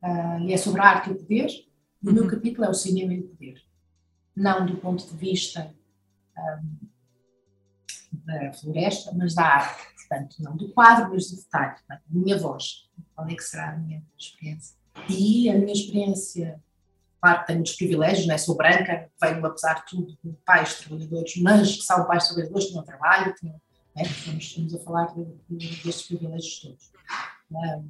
Speaker 2: Uh, e é sobre a arte e o poder. O meu uhum. capítulo é o cinema e o poder. Não do ponto de vista um, da floresta, mas da arte. Portanto, não do quadro, mas do detalhe. Da minha voz. Qual é que será a minha experiência? E a minha experiência, claro tenho muitos privilégios, né? sou branca, venho apesar de tudo de pais trabalhadores, mas que são pais trabalhadores, tinham trabalho, tinham, né? estamos, estamos a falar de, de, destes privilégios todos. Um,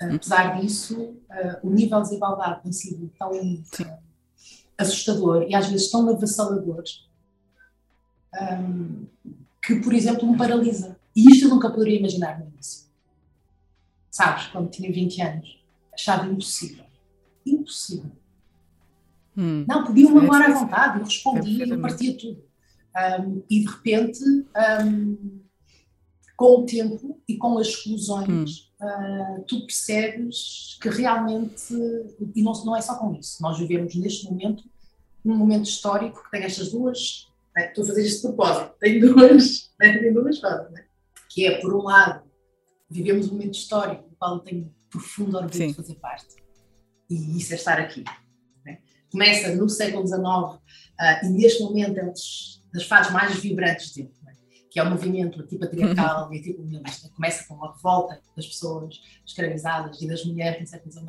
Speaker 2: apesar disso, uh, o nível de desigualdade tem sido tão uh, assustador e às vezes tão avassalador que, por exemplo, me paralisa. E isto eu nunca poderia imaginar no início. Sabes, quando tinha 20 anos achava impossível. Impossível. Hum. Não, podiam-me agora à vontade, eu respondia, eu partia tudo. Um, e de repente, um, com o tempo e com as exclusões, hum. Uh, tu percebes que realmente, e não, não é só com isso, nós vivemos neste momento, num momento histórico que tem estas duas, né, estou a fazer este propósito, tem duas, [laughs] né, tem duas coisas, né, que é, por um lado, vivemos um momento histórico no qual eu tenho profundo orgulho Sim. de fazer parte. E isso é estar aqui. Né? Começa no século XIX uh, e neste momento é uma das fases mais vibrantes dele? Que é o movimento antipatriarcal e anticolonialista. Começa com uma revolta das pessoas escravizadas e das mulheres no século XIX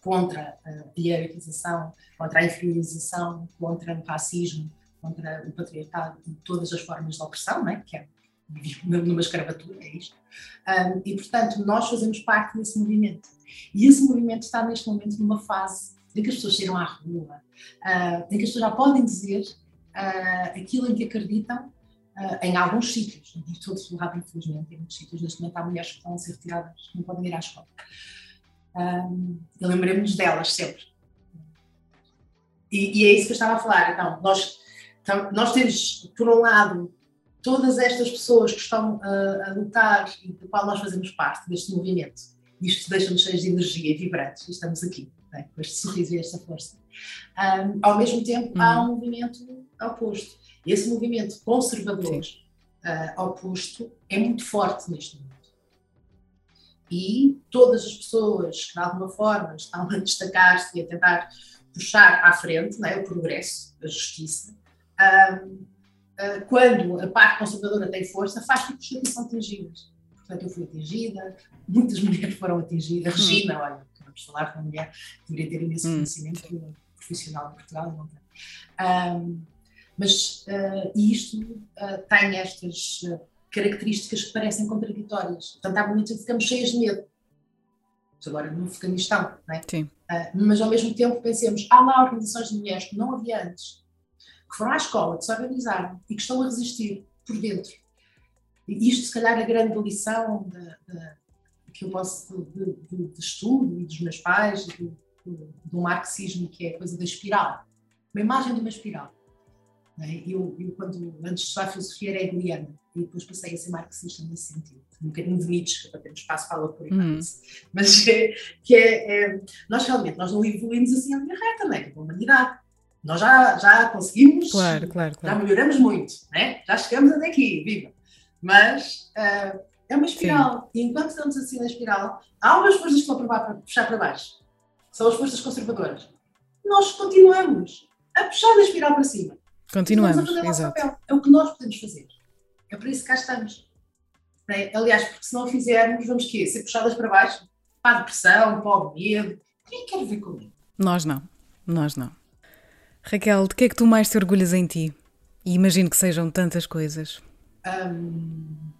Speaker 2: contra a hierarquização, contra a inferiorização, contra o racismo, contra o patriarcado e todas as formas de opressão, né? que é [laughs] numa escravatura, é isto. Um, e, portanto, nós fazemos parte desse movimento. E esse movimento está, neste momento, numa fase em que as pessoas saíram à rua, uh, em que as pessoas já podem dizer uh, aquilo em que acreditam uh, em alguns sítios, não em todos os lados, infelizmente, em muitos sítios neste momento há mulheres que estão a ser retiradas, que não podem ir à escola. Um, e lembremos delas sempre. E, e, é isso que eu estava a falar. Então, nós, então, nós temos, por um lado, todas estas pessoas que estão a, a lutar e do qual nós fazemos parte deste movimento. Isto deixa-nos cheios de energia e vibrantes. Estamos aqui, né, com este sorriso e esta força. Um, ao mesmo tempo, uhum. há um movimento oposto. Esse movimento conservador uh, oposto é muito forte neste momento. E todas as pessoas que, de alguma forma, estão a destacar-se e a tentar puxar à frente né, o progresso, a justiça, uh, uh, quando a parte conservadora tem força, faz com que as são atingidas. Portanto, eu fui atingida, muitas [laughs] mulheres foram atingidas. Hum. Regina, olha, vamos falar com uma mulher que deveria ter imenso hum. conhecimento profissional em Portugal, não tem. Um, mas uh, isto uh, tem estas uh, características que parecem contraditórias. Portanto, há momentos em que ficamos cheias de medo. Agora, no Afeganistão, não é? Sim. mas ao mesmo tempo pensemos, há lá organizações de mulheres que não havia antes, que foram à escola, que se organizaram e que estão a resistir por dentro. E isto, se calhar, é a grande lição de, de, que eu posso de, de, de, estudo e dos meus pais, do, do marxismo, que é a coisa da espiral. Uma imagem de uma espiral é? Eu, eu, quando, antes de estudar filosofia, era hegeliana e depois passei a ser marxista nesse sentido. Um bocadinho de Nietzsche, para ter espaço para aí. Uhum. Mas é, [laughs] que é, é, nós realmente nós não evoluímos assim a linha reta, não é? Como humanidade. Nós já, já conseguimos,
Speaker 1: claro, claro, claro.
Speaker 2: já melhoramos muito, né? já chegamos até aqui, viva! Mas uh, é uma espiral. Sim. E enquanto estamos assim na espiral, há umas forças que estão para puxar para baixo. São as forças conservadoras. Nós continuamos a puxar a espiral para cima.
Speaker 1: Continuamos, exato. Papel.
Speaker 2: É o que nós podemos fazer. É por isso que cá estamos. É? Aliás, porque se não o fizermos, vamos quê? Ser puxadas para baixo? Para a depressão, para o medo. Quem quer ver comigo?
Speaker 1: Nós não. Nós não. Raquel, de que é que tu mais te orgulhas em ti? E imagino que sejam tantas coisas. Hum,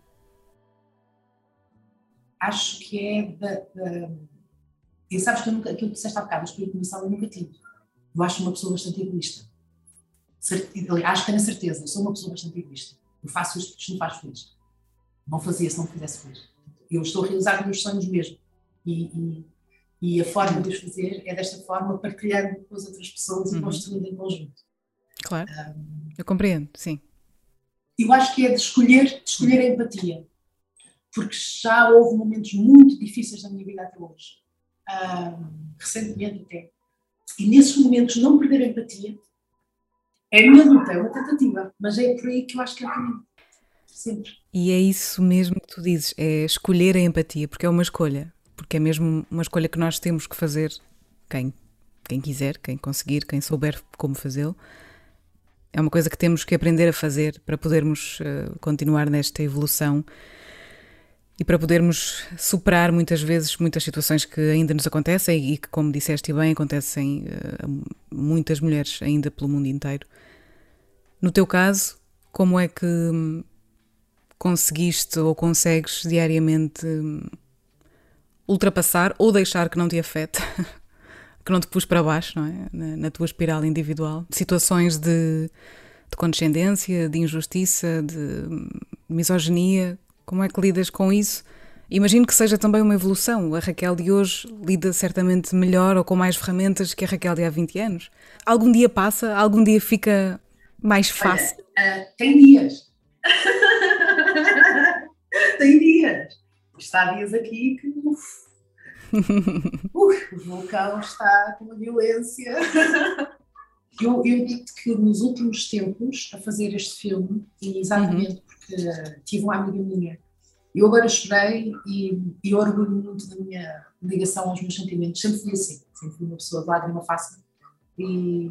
Speaker 2: acho que é da. da... E sabes que eu nunca, aquilo que disseste há bocado, o espírito missão eu nunca tive. Eu acho uma pessoa bastante egoísta que tenho a certeza, eu sou uma pessoa bastante egoísta. Eu faço isto porque isto me faz feliz. Não fazia se não me fizesse feliz. Eu estou a realizar os meus sonhos mesmo. E, e, e, a forma de os fazer é desta forma, partilhando com as outras pessoas uhum. e construindo em conjunto.
Speaker 1: Claro. Um, eu compreendo, sim.
Speaker 2: Eu acho que é de escolher, de escolher a empatia. Porque já houve momentos muito difíceis na minha vida até hoje. Um, recentemente até. E nesses momentos não perder a empatia é a minha luta, é uma tentativa, mas é por aí que eu acho que é caminho. Sempre.
Speaker 1: E é isso mesmo que tu dizes, é escolher a empatia, porque é uma escolha, porque é mesmo uma escolha que nós temos que fazer, quem, quem quiser, quem conseguir, quem souber como fazê-lo. É uma coisa que temos que aprender a fazer para podermos uh, continuar nesta evolução e para podermos superar muitas vezes muitas situações que ainda nos acontecem e que, como disseste bem, acontecem a uh, muitas mulheres ainda pelo mundo inteiro. No teu caso, como é que hum, conseguiste ou consegues diariamente hum, ultrapassar ou deixar que não te afete, [laughs] que não te pus para baixo, não é? Na, na tua espiral individual, situações de, de condescendência, de injustiça, de hum, misoginia, como é que lidas com isso? Imagino que seja também uma evolução. A Raquel de hoje lida certamente melhor ou com mais ferramentas que a Raquel de há 20 anos. Algum dia passa, algum dia fica mais fácil?
Speaker 2: Olha, uh, tem dias. [laughs] tem dias. Está dias aqui que. Uf, [laughs] uf, o vulcão está com uma violência. [laughs] eu, eu digo que nos últimos tempos, a fazer este filme, e exatamente uhum. Porque tive uma amiga minha, eu agora chorei e, e orgulho muito da minha ligação aos meus sentimentos. Sempre fui assim, sempre fui uma pessoa de lágrima fácil. E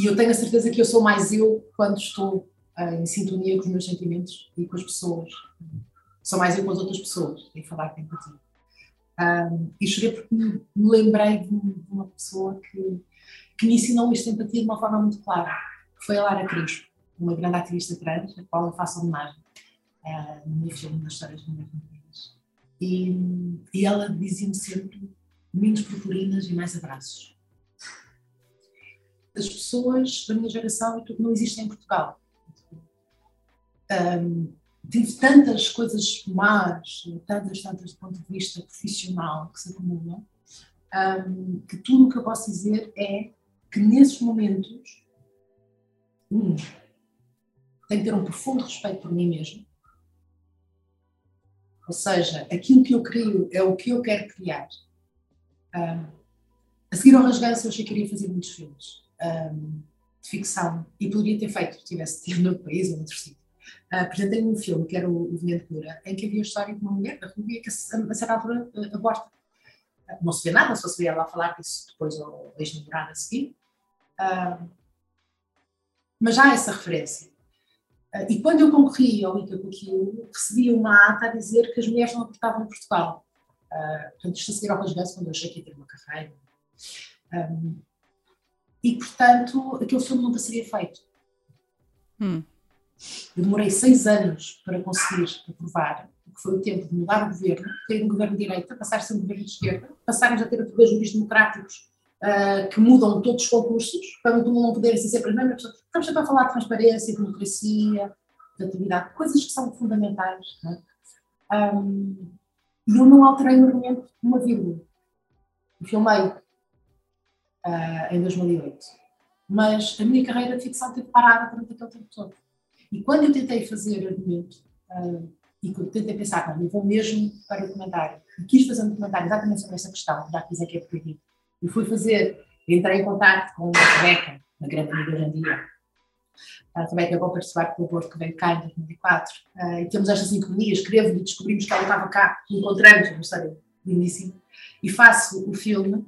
Speaker 2: e eu tenho a certeza que eu sou mais eu quando estou uh, em sintonia com os meus sentimentos e com as pessoas. Sou mais eu com as outras pessoas, em falar com empatia. Um, e chorei porque me, me lembrei de, uma pessoa que, que me ensinou esta empatia de uma forma muito clara, que foi a Lara Crespo, uma grande ativista trans, a qual eu faço homenagem uh, no meu filme das histórias de mulheres e, e ela dizia-me sempre menos purpurinas e mais abraços. das pessoas da minha geração e tudo não existe em Portugal. Um, tive tantas coisas más, tantas, tantas do ponto de vista profissional que se acumulam, um, que tudo o que eu posso dizer é que nesses momentos, tenho que ter um profundo respeito por mim mesmo. Ou seja, aquilo que eu crio é o que eu quero criar. Um, a seguir ao Rasganço, eu achei que queria fazer muitos filmes um, de ficção e poderia ter feito, se tivesse [laughs] tido no país ou noutro sítio. Uh, apresentei um filme que era o, o Veneno Cura, em que havia a história de uma mulher da Rubia que a, certa altura uh, aborta. Uh, não se vê nada, só se vê ela falar disso depois ao ex-namorado a seguir. Uh, mas há essa referência. Uh, e quando eu concorri ao ICA com aquilo, recebi uma ata a dizer que as mulheres não abortavam em Portugal. Uh, portanto, isto a seguir ao rasganço, quando eu achei que ia ter uma carreira. Um, e, portanto, aquele filme nunca seria feito.
Speaker 1: Hum.
Speaker 2: Eu demorei seis anos para conseguir aprovar, que foi o tempo de mudar o governo, ter um governo de direita, passar a ser um governo de esquerda, passarmos a ter poderes jurídicos democráticos uh, que mudam todos os concursos, para não poderem ser sempre as mesmas pessoas. Estamos sempre a falar de transparência, de democracia, de atividade, coisas que são fundamentais. É? Um, e eu não alterei o argumento uma vírgula. Filmei uh, em 2008. Mas a minha carreira de ficção teve parada durante aquele tempo todo. E quando eu tentei fazer argumento, uh, e quando tentei pensar, não, eu vou mesmo para o documentário, e quis fazer um documentário exatamente sobre essa questão, já que que é proibido, e fui fazer, entrei em contato com a Rebeca, uma grande amiga hoje em dia, a Rebeca vou participar do aborto que veio cá em 2004, uh, e temos estas sincronias, escrevo-lhe, descobrimos que ela estava cá, encontramos, uma história lindíssima, e faço o filme.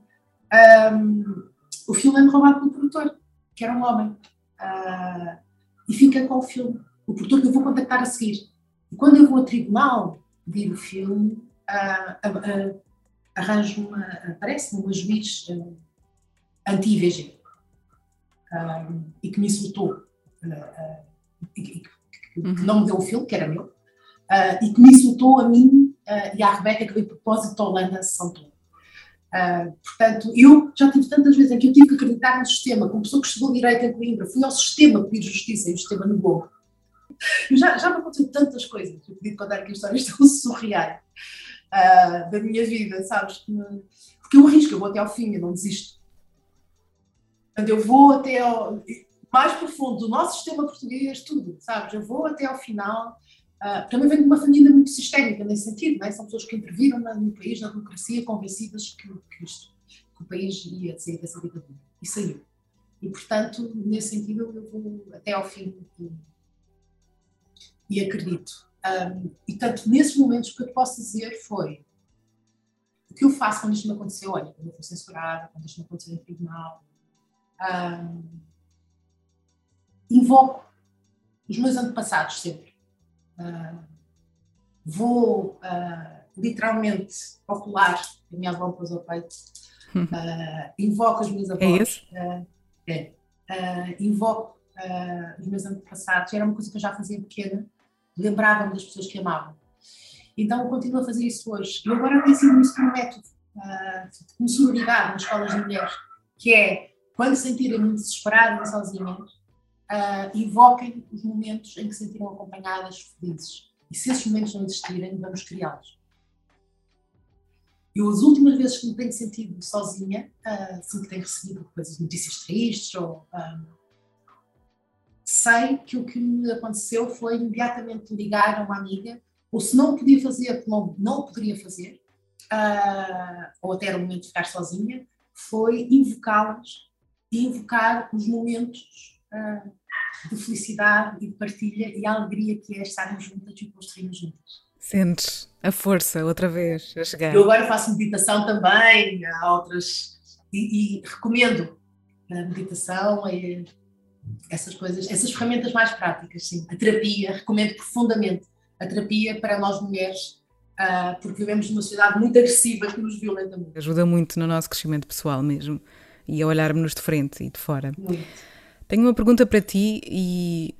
Speaker 2: Um, o filme é roubado pelo produtor, que era um homem. Uh, e fica com o filme. O produtor que eu vou contactar a seguir. E quando eu vou ao tribunal vir o filme, uh, uh, arranjo uma, aparece-me uma juiz uh, anti-IVG e que me insultou, e, que, que uhum. não me deu o filme, que era meu, e que me insultou a mim e à Rebeca, que veio de propósito da Holanda, Tom. Uh, portanto, eu já tive tantas vezes em que eu tive que acreditar no sistema, como pessoa que estudou direito em Coimbra, fui ao sistema pedir justiça e o sistema negou. [laughs] Já, já me aconteceu tantas coisas, eu podia contar aqui histórias tão surreais uh, da minha vida, sabes? Porque eu arrisco, eu vou até ao fim, eu não desisto. Portanto, eu vou até ao mais profundo do nosso sistema português, tudo, sabes? Eu vou até ao final Uh, também venho de uma família muito sistémica nesse sentido, é? são pessoas que interviram no país, na democracia, convencidas que, que, isto, que o país ia sair dessa ditadura. E saiu. E, portanto, nesse sentido, eu vou até ao fim e, e acredito. Um, e, portanto, nesses momentos, o que eu posso dizer foi o que eu faço quando isto me aconteceu, olha, quando eu fui censurada, quando isto me aconteceu em tribunal, um, invoco os meus antepassados sempre Uh, vou uh, literalmente ocular a minha avó pôs ao peito, uh, invoco as minhas é avós. É é. invoco os meus antepassados. Era uma coisa que eu já fazia pequena, lembrava-me das pessoas que amavam. Então, eu continuo a fazer isso hoje. E agora tenho sido isso como método, como sonoridade nas escolas de mulheres, que é quando sentirem muito desesperadas sozinhas, uh, evoquem os momentos em que se sentiram acompanhadas, felizes. E se esses momentos não existirem, vamos criá-los. Eu, as últimas vezes que me tenho sentido sozinha, uh, assim que tenho recebido coisas, notícias tristes, ou, sei que o que me aconteceu foi imediatamente ligar a uma amiga, ou se não podia fazer, não, não poderia fazer, uh, ou até era o momento de ficar sozinha, foi invocá-las e invocar os momentos uh, de felicidade e de partilha e a alegria que é estarmos juntas e construirmos juntas.
Speaker 1: Sentes a força outra vez a chegar.
Speaker 2: Eu agora faço meditação também, há outras, e, e recomendo a meditação, e essas coisas, essas ferramentas mais práticas, sim. A terapia, recomendo profundamente a terapia para nós mulheres, uh, porque vivemos numa sociedade muito agressiva que nos violenta muito.
Speaker 1: Ajuda muito no nosso crescimento pessoal mesmo e a olharmos de frente e de fora.
Speaker 2: Muito.
Speaker 1: Tenho uma pergunta para ti e,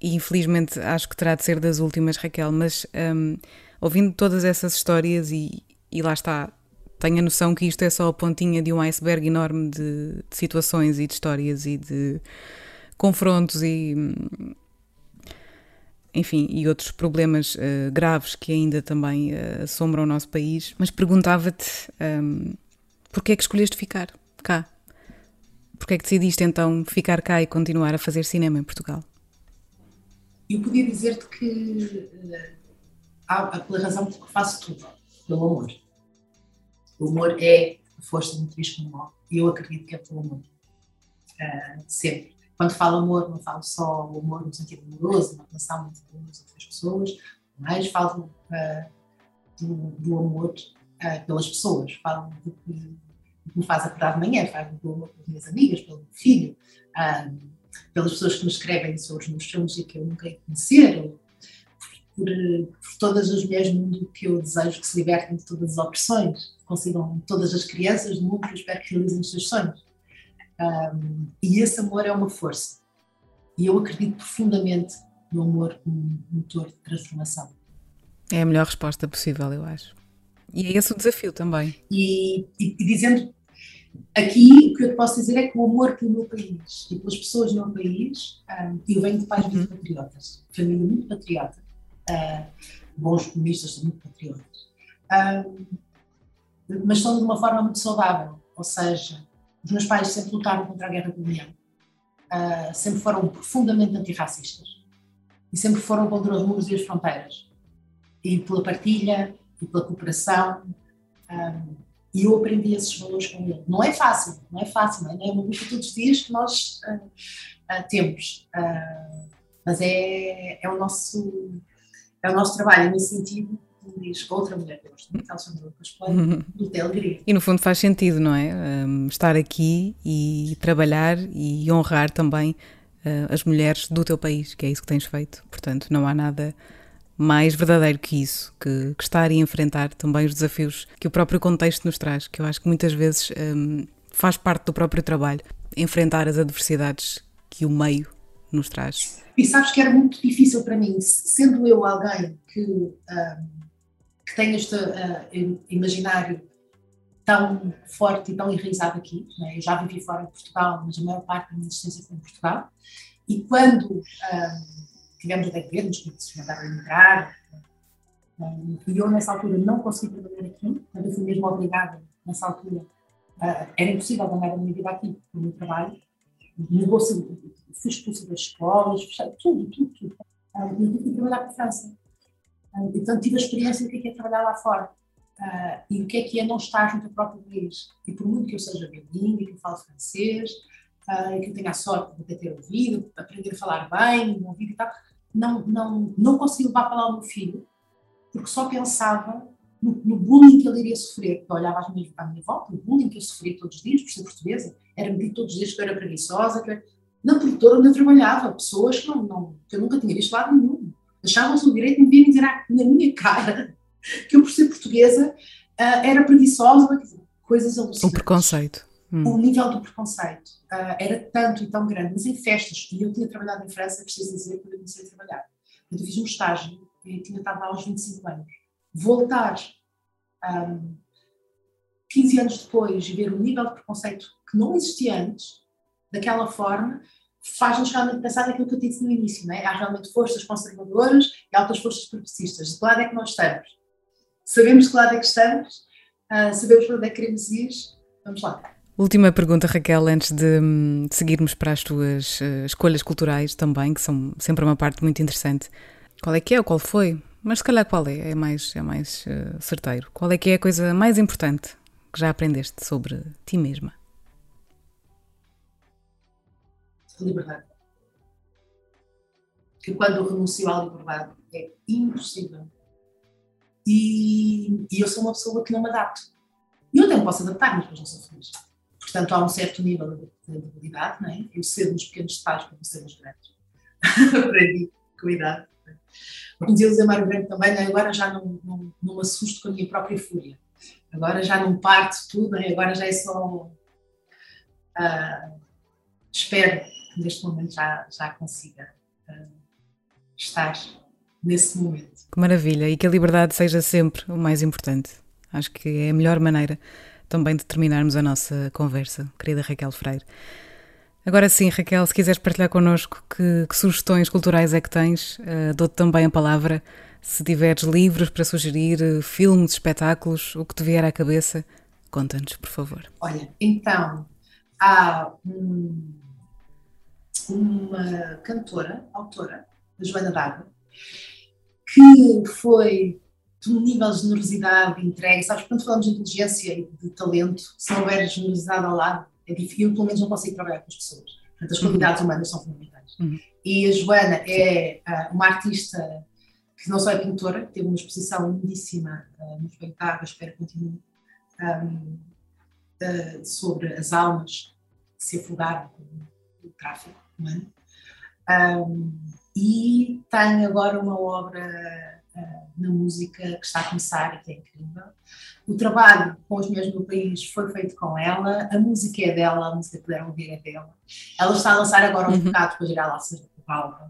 Speaker 1: e, infelizmente acho que terá de ser das últimas, Raquel, mas um, ouvindo todas essas histórias e, e lá está, tenho a noção que isto é só a pontinha de um iceberg enorme de, de situações e de histórias e de confrontos e enfim, e outros problemas uh, graves que ainda também uh, assombram o nosso país. Mas perguntava-te um, ehm, porquê é que escolheste ficar cá? Porquê é que decidiste então ficar cá e continuar a fazer cinema em Portugal?
Speaker 2: Eu podia dizer-te que uh, pela razão que faço tudo, pelo amor. O amor é a força do que me move e eu acredito que é pelo amor. Uh, sempre quando falo amor, não falo só o amor no sentido amoroso, uma relação muito boa outras pessoas, mas falo uh, do, do, amor uh, pelas pessoas, falo do que, do que, me faz acordar de manhã, falo do amor pelas minhas amigas, pelo meu filho, uh, pelas pessoas que me escrevem sobre os meus filmes e que eu nunca ia conhecer, por, por, todas as mulheres do mundo que eu desejo que se libertem de todas as opressões, consigam todas as crianças do mundo que eu espero que realizem os seus sonhos. Um, e esse amor é uma força. E eu acredito profundamente no amor como motor de transformação.
Speaker 1: É a melhor resposta possível, eu acho. E é esse o desafio também.
Speaker 2: E, e, e dizendo, aqui o que eu te posso dizer é que o amor pelo meu país e pelas pessoas no meu país, um, eu venho de pais uhum. muito patriotas, família muito patriota, uh, bons comunistas são muito patriotas, um, mas são de uma forma muito saudável, ou seja, os meus pais sempre lutaram contra a guerra colonial, uh, sempre foram profundamente antirracistas. E sempre foram contra os muros e as fronteiras, e pela partilha e pela cooperação. Um, ah, e eu aprendi esses valores com ele. Não é fácil, não é fácil, não é, é uma luta todos os dias que nós uh, uh, temos, mas é, é, o nosso, é o nosso trabalho. Nesse sentido diz outra mulher que gosto muito, Alexandre Lucas uhum. do Telegria.
Speaker 1: E no fundo faz sentido, não é? Um, estar aqui e trabalhar e honrar também uh, as mulheres do teu país, que é isso que tens feito. Portanto, não há nada mais verdadeiro que isso, que, que estar e enfrentar também os desafios que o próprio contexto nos traz, que eu acho que muitas vezes um, faz parte do próprio trabalho, enfrentar as adversidades que o meio nos traz.
Speaker 2: E sabes que era muito difícil para mim, sendo eu alguém que um, que tem este uh, imaginário tão forte e tão enraizado aqui. Né? Eu já vivi fora de Portugal, mas a maior parte da minha existência foi em Portugal. E quando uh, tivemos até governos que se mandaram emigrar, uh, e eu nessa altura não consegui trabalhar aqui, quando eu fui mesmo obrigada, nessa altura, uh, era impossível ganhar a minha vida aqui, o meu trabalho. Fui expulsa das escolas, tudo, tudo, tudo. Uh, e tive que trabalhar para a França. Então tive a experiência do que é, é trabalhar lá fora uh, e o que é que é não estar no teu próprio país. E por muito que eu seja bilingue, que eu falo francês, uh, que eu tenha a sorte de ter ouvido, aprender a falar bem, ouvir e tal, não, não, não consegui levar para lá o meu filho, porque só pensava no, no, bullying que ele iria sofrer, eu olhava à minha volta, o bullying que eu sofria todos os dias, por ser portuguesa, era-me todos os dias que eu era preguiçosa, que eu, na produtora onde eu trabalhava, pessoas que, não, não, que eu nunca tinha visto lado nenhum, achavam-se o direito de me virem dizer na minha cara que eu, por ser portuguesa, uh, era preguiçosa, coisas alucinantes.
Speaker 1: O preconceito.
Speaker 2: Hum. O nível do preconceito uh, era tanto e tão grande, mas em festas, e eu tinha trabalhado em França, preciso dizer, quando eu comecei a trabalhar. Eu fiz um estágio, e tinha estado lá aos 25 anos. Voltar um, 15 anos depois e ver o nível de preconceito que não existia antes, daquela forma, faz-nos realmente pensar naquilo que eu disse no início, não é? Há realmente forças conservadoras e altas forças progressistas. De que lado é que nós estamos? Sabemos de que lado é que estamos, uh, sabemos para onde é que queremos ir, vamos lá.
Speaker 1: Última pergunta, Raquel, antes de, de seguirmos para as tuas uh, escolhas culturais também, que são sempre uma parte muito interessante. Qual é que é ou qual foi? Mas se calhar qual é? É mais, é mais uh, certeiro. Qual é que é a coisa mais importante que já aprendeste sobre ti mesma?
Speaker 2: Liberdade. Que quando eu renuncio à liberdade é impossível. E, e eu sou uma pessoa que não me adapto. E eu até me posso adaptar, mas não sou feliz. Portanto, há um certo nível de debilidade, não é? Eu cedo nos pequenos detalhes para ser nos grandes. [laughs] Aprendi com idade. Um dia o Mário Branco também, né? agora já não, não, não me assusto com a minha própria fúria. Agora já não parto tudo, né? agora já é só. Uh, espero neste momento já, já consiga uh, estar nesse momento.
Speaker 1: Que maravilha! E que a liberdade seja sempre o mais importante. Acho que é a melhor maneira também de terminarmos a nossa conversa, querida Raquel Freire. Agora sim, Raquel, se quiseres partilhar connosco que, que sugestões culturais é que tens, uh, dou-te também a palavra. Se tiveres livros para sugerir, filmes, espetáculos, o que te vier à cabeça, conta-nos, por favor.
Speaker 2: Olha, então, há um, uma cantora, autora, a Joana D'Água, que foi de um nível de generosidade entregue, sabes, quando falamos de inteligência e de talento, se não houver generosidade ao lado, é difícil, eu pelo menos não consigo trabalhar com as pessoas. Portanto, as qualidades uhum. humanas são fundamentais. Uhum. E a Joana é uh, uma artista que não só é pintora, teve uma exposição lindíssima uh, no espetáculo, espero que continue, um, uh, sobre as almas que se afogaram no tráfico humano. Um, e tem agora uma obra na música que está a começar e que é incrível. O trabalho com os no País foi feito com ela, a música é dela, a música que puderam ouvir é dela. Ela está a lançar agora um uhum. bocado para girar lá o álbum.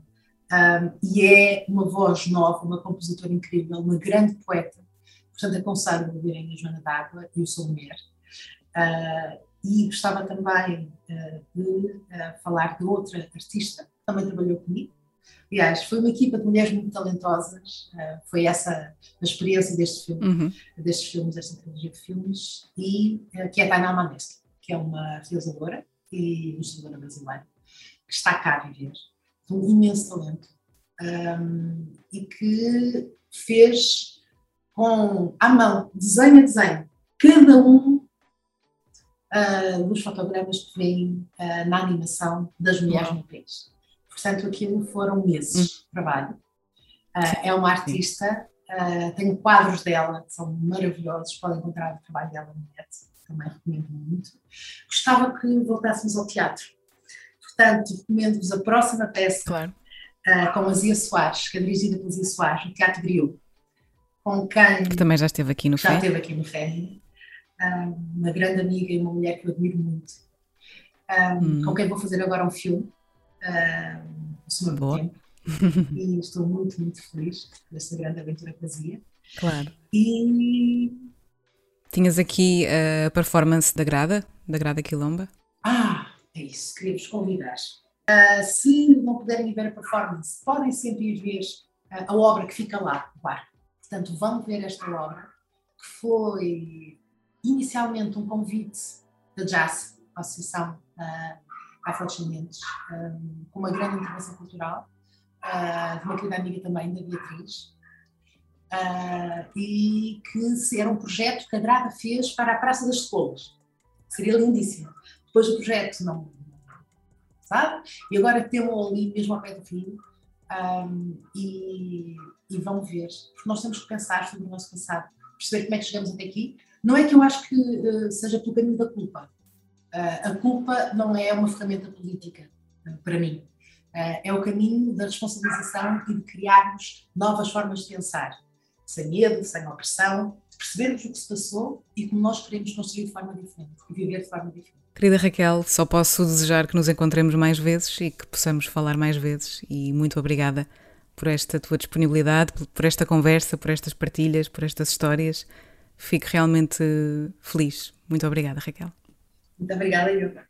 Speaker 2: Um, e é uma voz nova, uma compositora incrível, uma grande poeta. Portanto, aconselho a ouvirem a Joana D'Água e o Sou Mulher. Uh, e gostava também uh, de uh, falar de outra artista que também trabalhou comigo, Aliás, foi uma equipa de mulheres muito talentosas, uh, foi essa a experiência deste filme, uhum. destes filmes, desta trilogia de filmes, e que é a Tainá Manesca, que é uma realizadora e ilustradora brasileira, que está cá a viver, de um imenso talento, um, e que fez com à mão, desenho a desenho, cada um uh, dos fotogramas que vêm na animação das mulheres no país. Portanto, aquilo foram meses de trabalho. Uh, é uma artista, uh, tenho quadros dela, que são maravilhosos, podem encontrar o trabalho dela no net, também recomendo muito. Gostava que voltássemos ao teatro. Portanto, recomendo-vos a próxima peça claro. uh, com a Zia Soares, que é dirigida pela Zia Soares, no Teatro Griot, com quem...
Speaker 1: Que também já esteve aqui no
Speaker 2: Já esteve aqui no. Uma grande amiga e uma mulher que eu admiro muito. hum. Com quem vou fazer agora um filme uh, Boa. tempo. [laughs] e estou muito, muito feliz desta grande aventura que fazia.
Speaker 1: Claro.
Speaker 2: E.
Speaker 1: Tinhas aqui a performance da Grada, da Grada Quilomba?
Speaker 2: Ah, é isso, queria-vos convidar. Uh, se não puderem ver a performance, podem sempre ir ver uh, a obra que fica lá, bar. Portanto, vão ver esta obra, que foi inicialmente um convite da Jazz, a Associação uh, afrodescendentes, um, com uma grande intervenção cultural, uh, de uma querida amiga também, da Beatriz, uh, e que era um projeto que a Grada fez para a Praça das Escolas. Seria lindíssimo. Depois o projeto não. sabe? E agora temos ali mesmo ao pé do fio. Um, e, e vão ver, porque nós temos que pensar sobre o nosso passado, perceber como é que chegamos até aqui. Não é que eu acho que uh, seja pelo caminho da culpa, a culpa não é uma ferramenta política, para mim. É o caminho da responsabilização e de criarmos novas formas de pensar, sem medo, sem opressão, de percebermos o que se passou e como nós queremos construir de forma diferente e viver de forma diferente.
Speaker 1: Querida Raquel, só posso desejar que nos encontremos mais vezes e que possamos falar mais vezes. E muito obrigada por esta tua disponibilidade, por esta conversa, por estas partilhas, por estas histórias. Fico realmente feliz. Muito obrigada, Raquel.
Speaker 2: Muito obrigada, Ilka.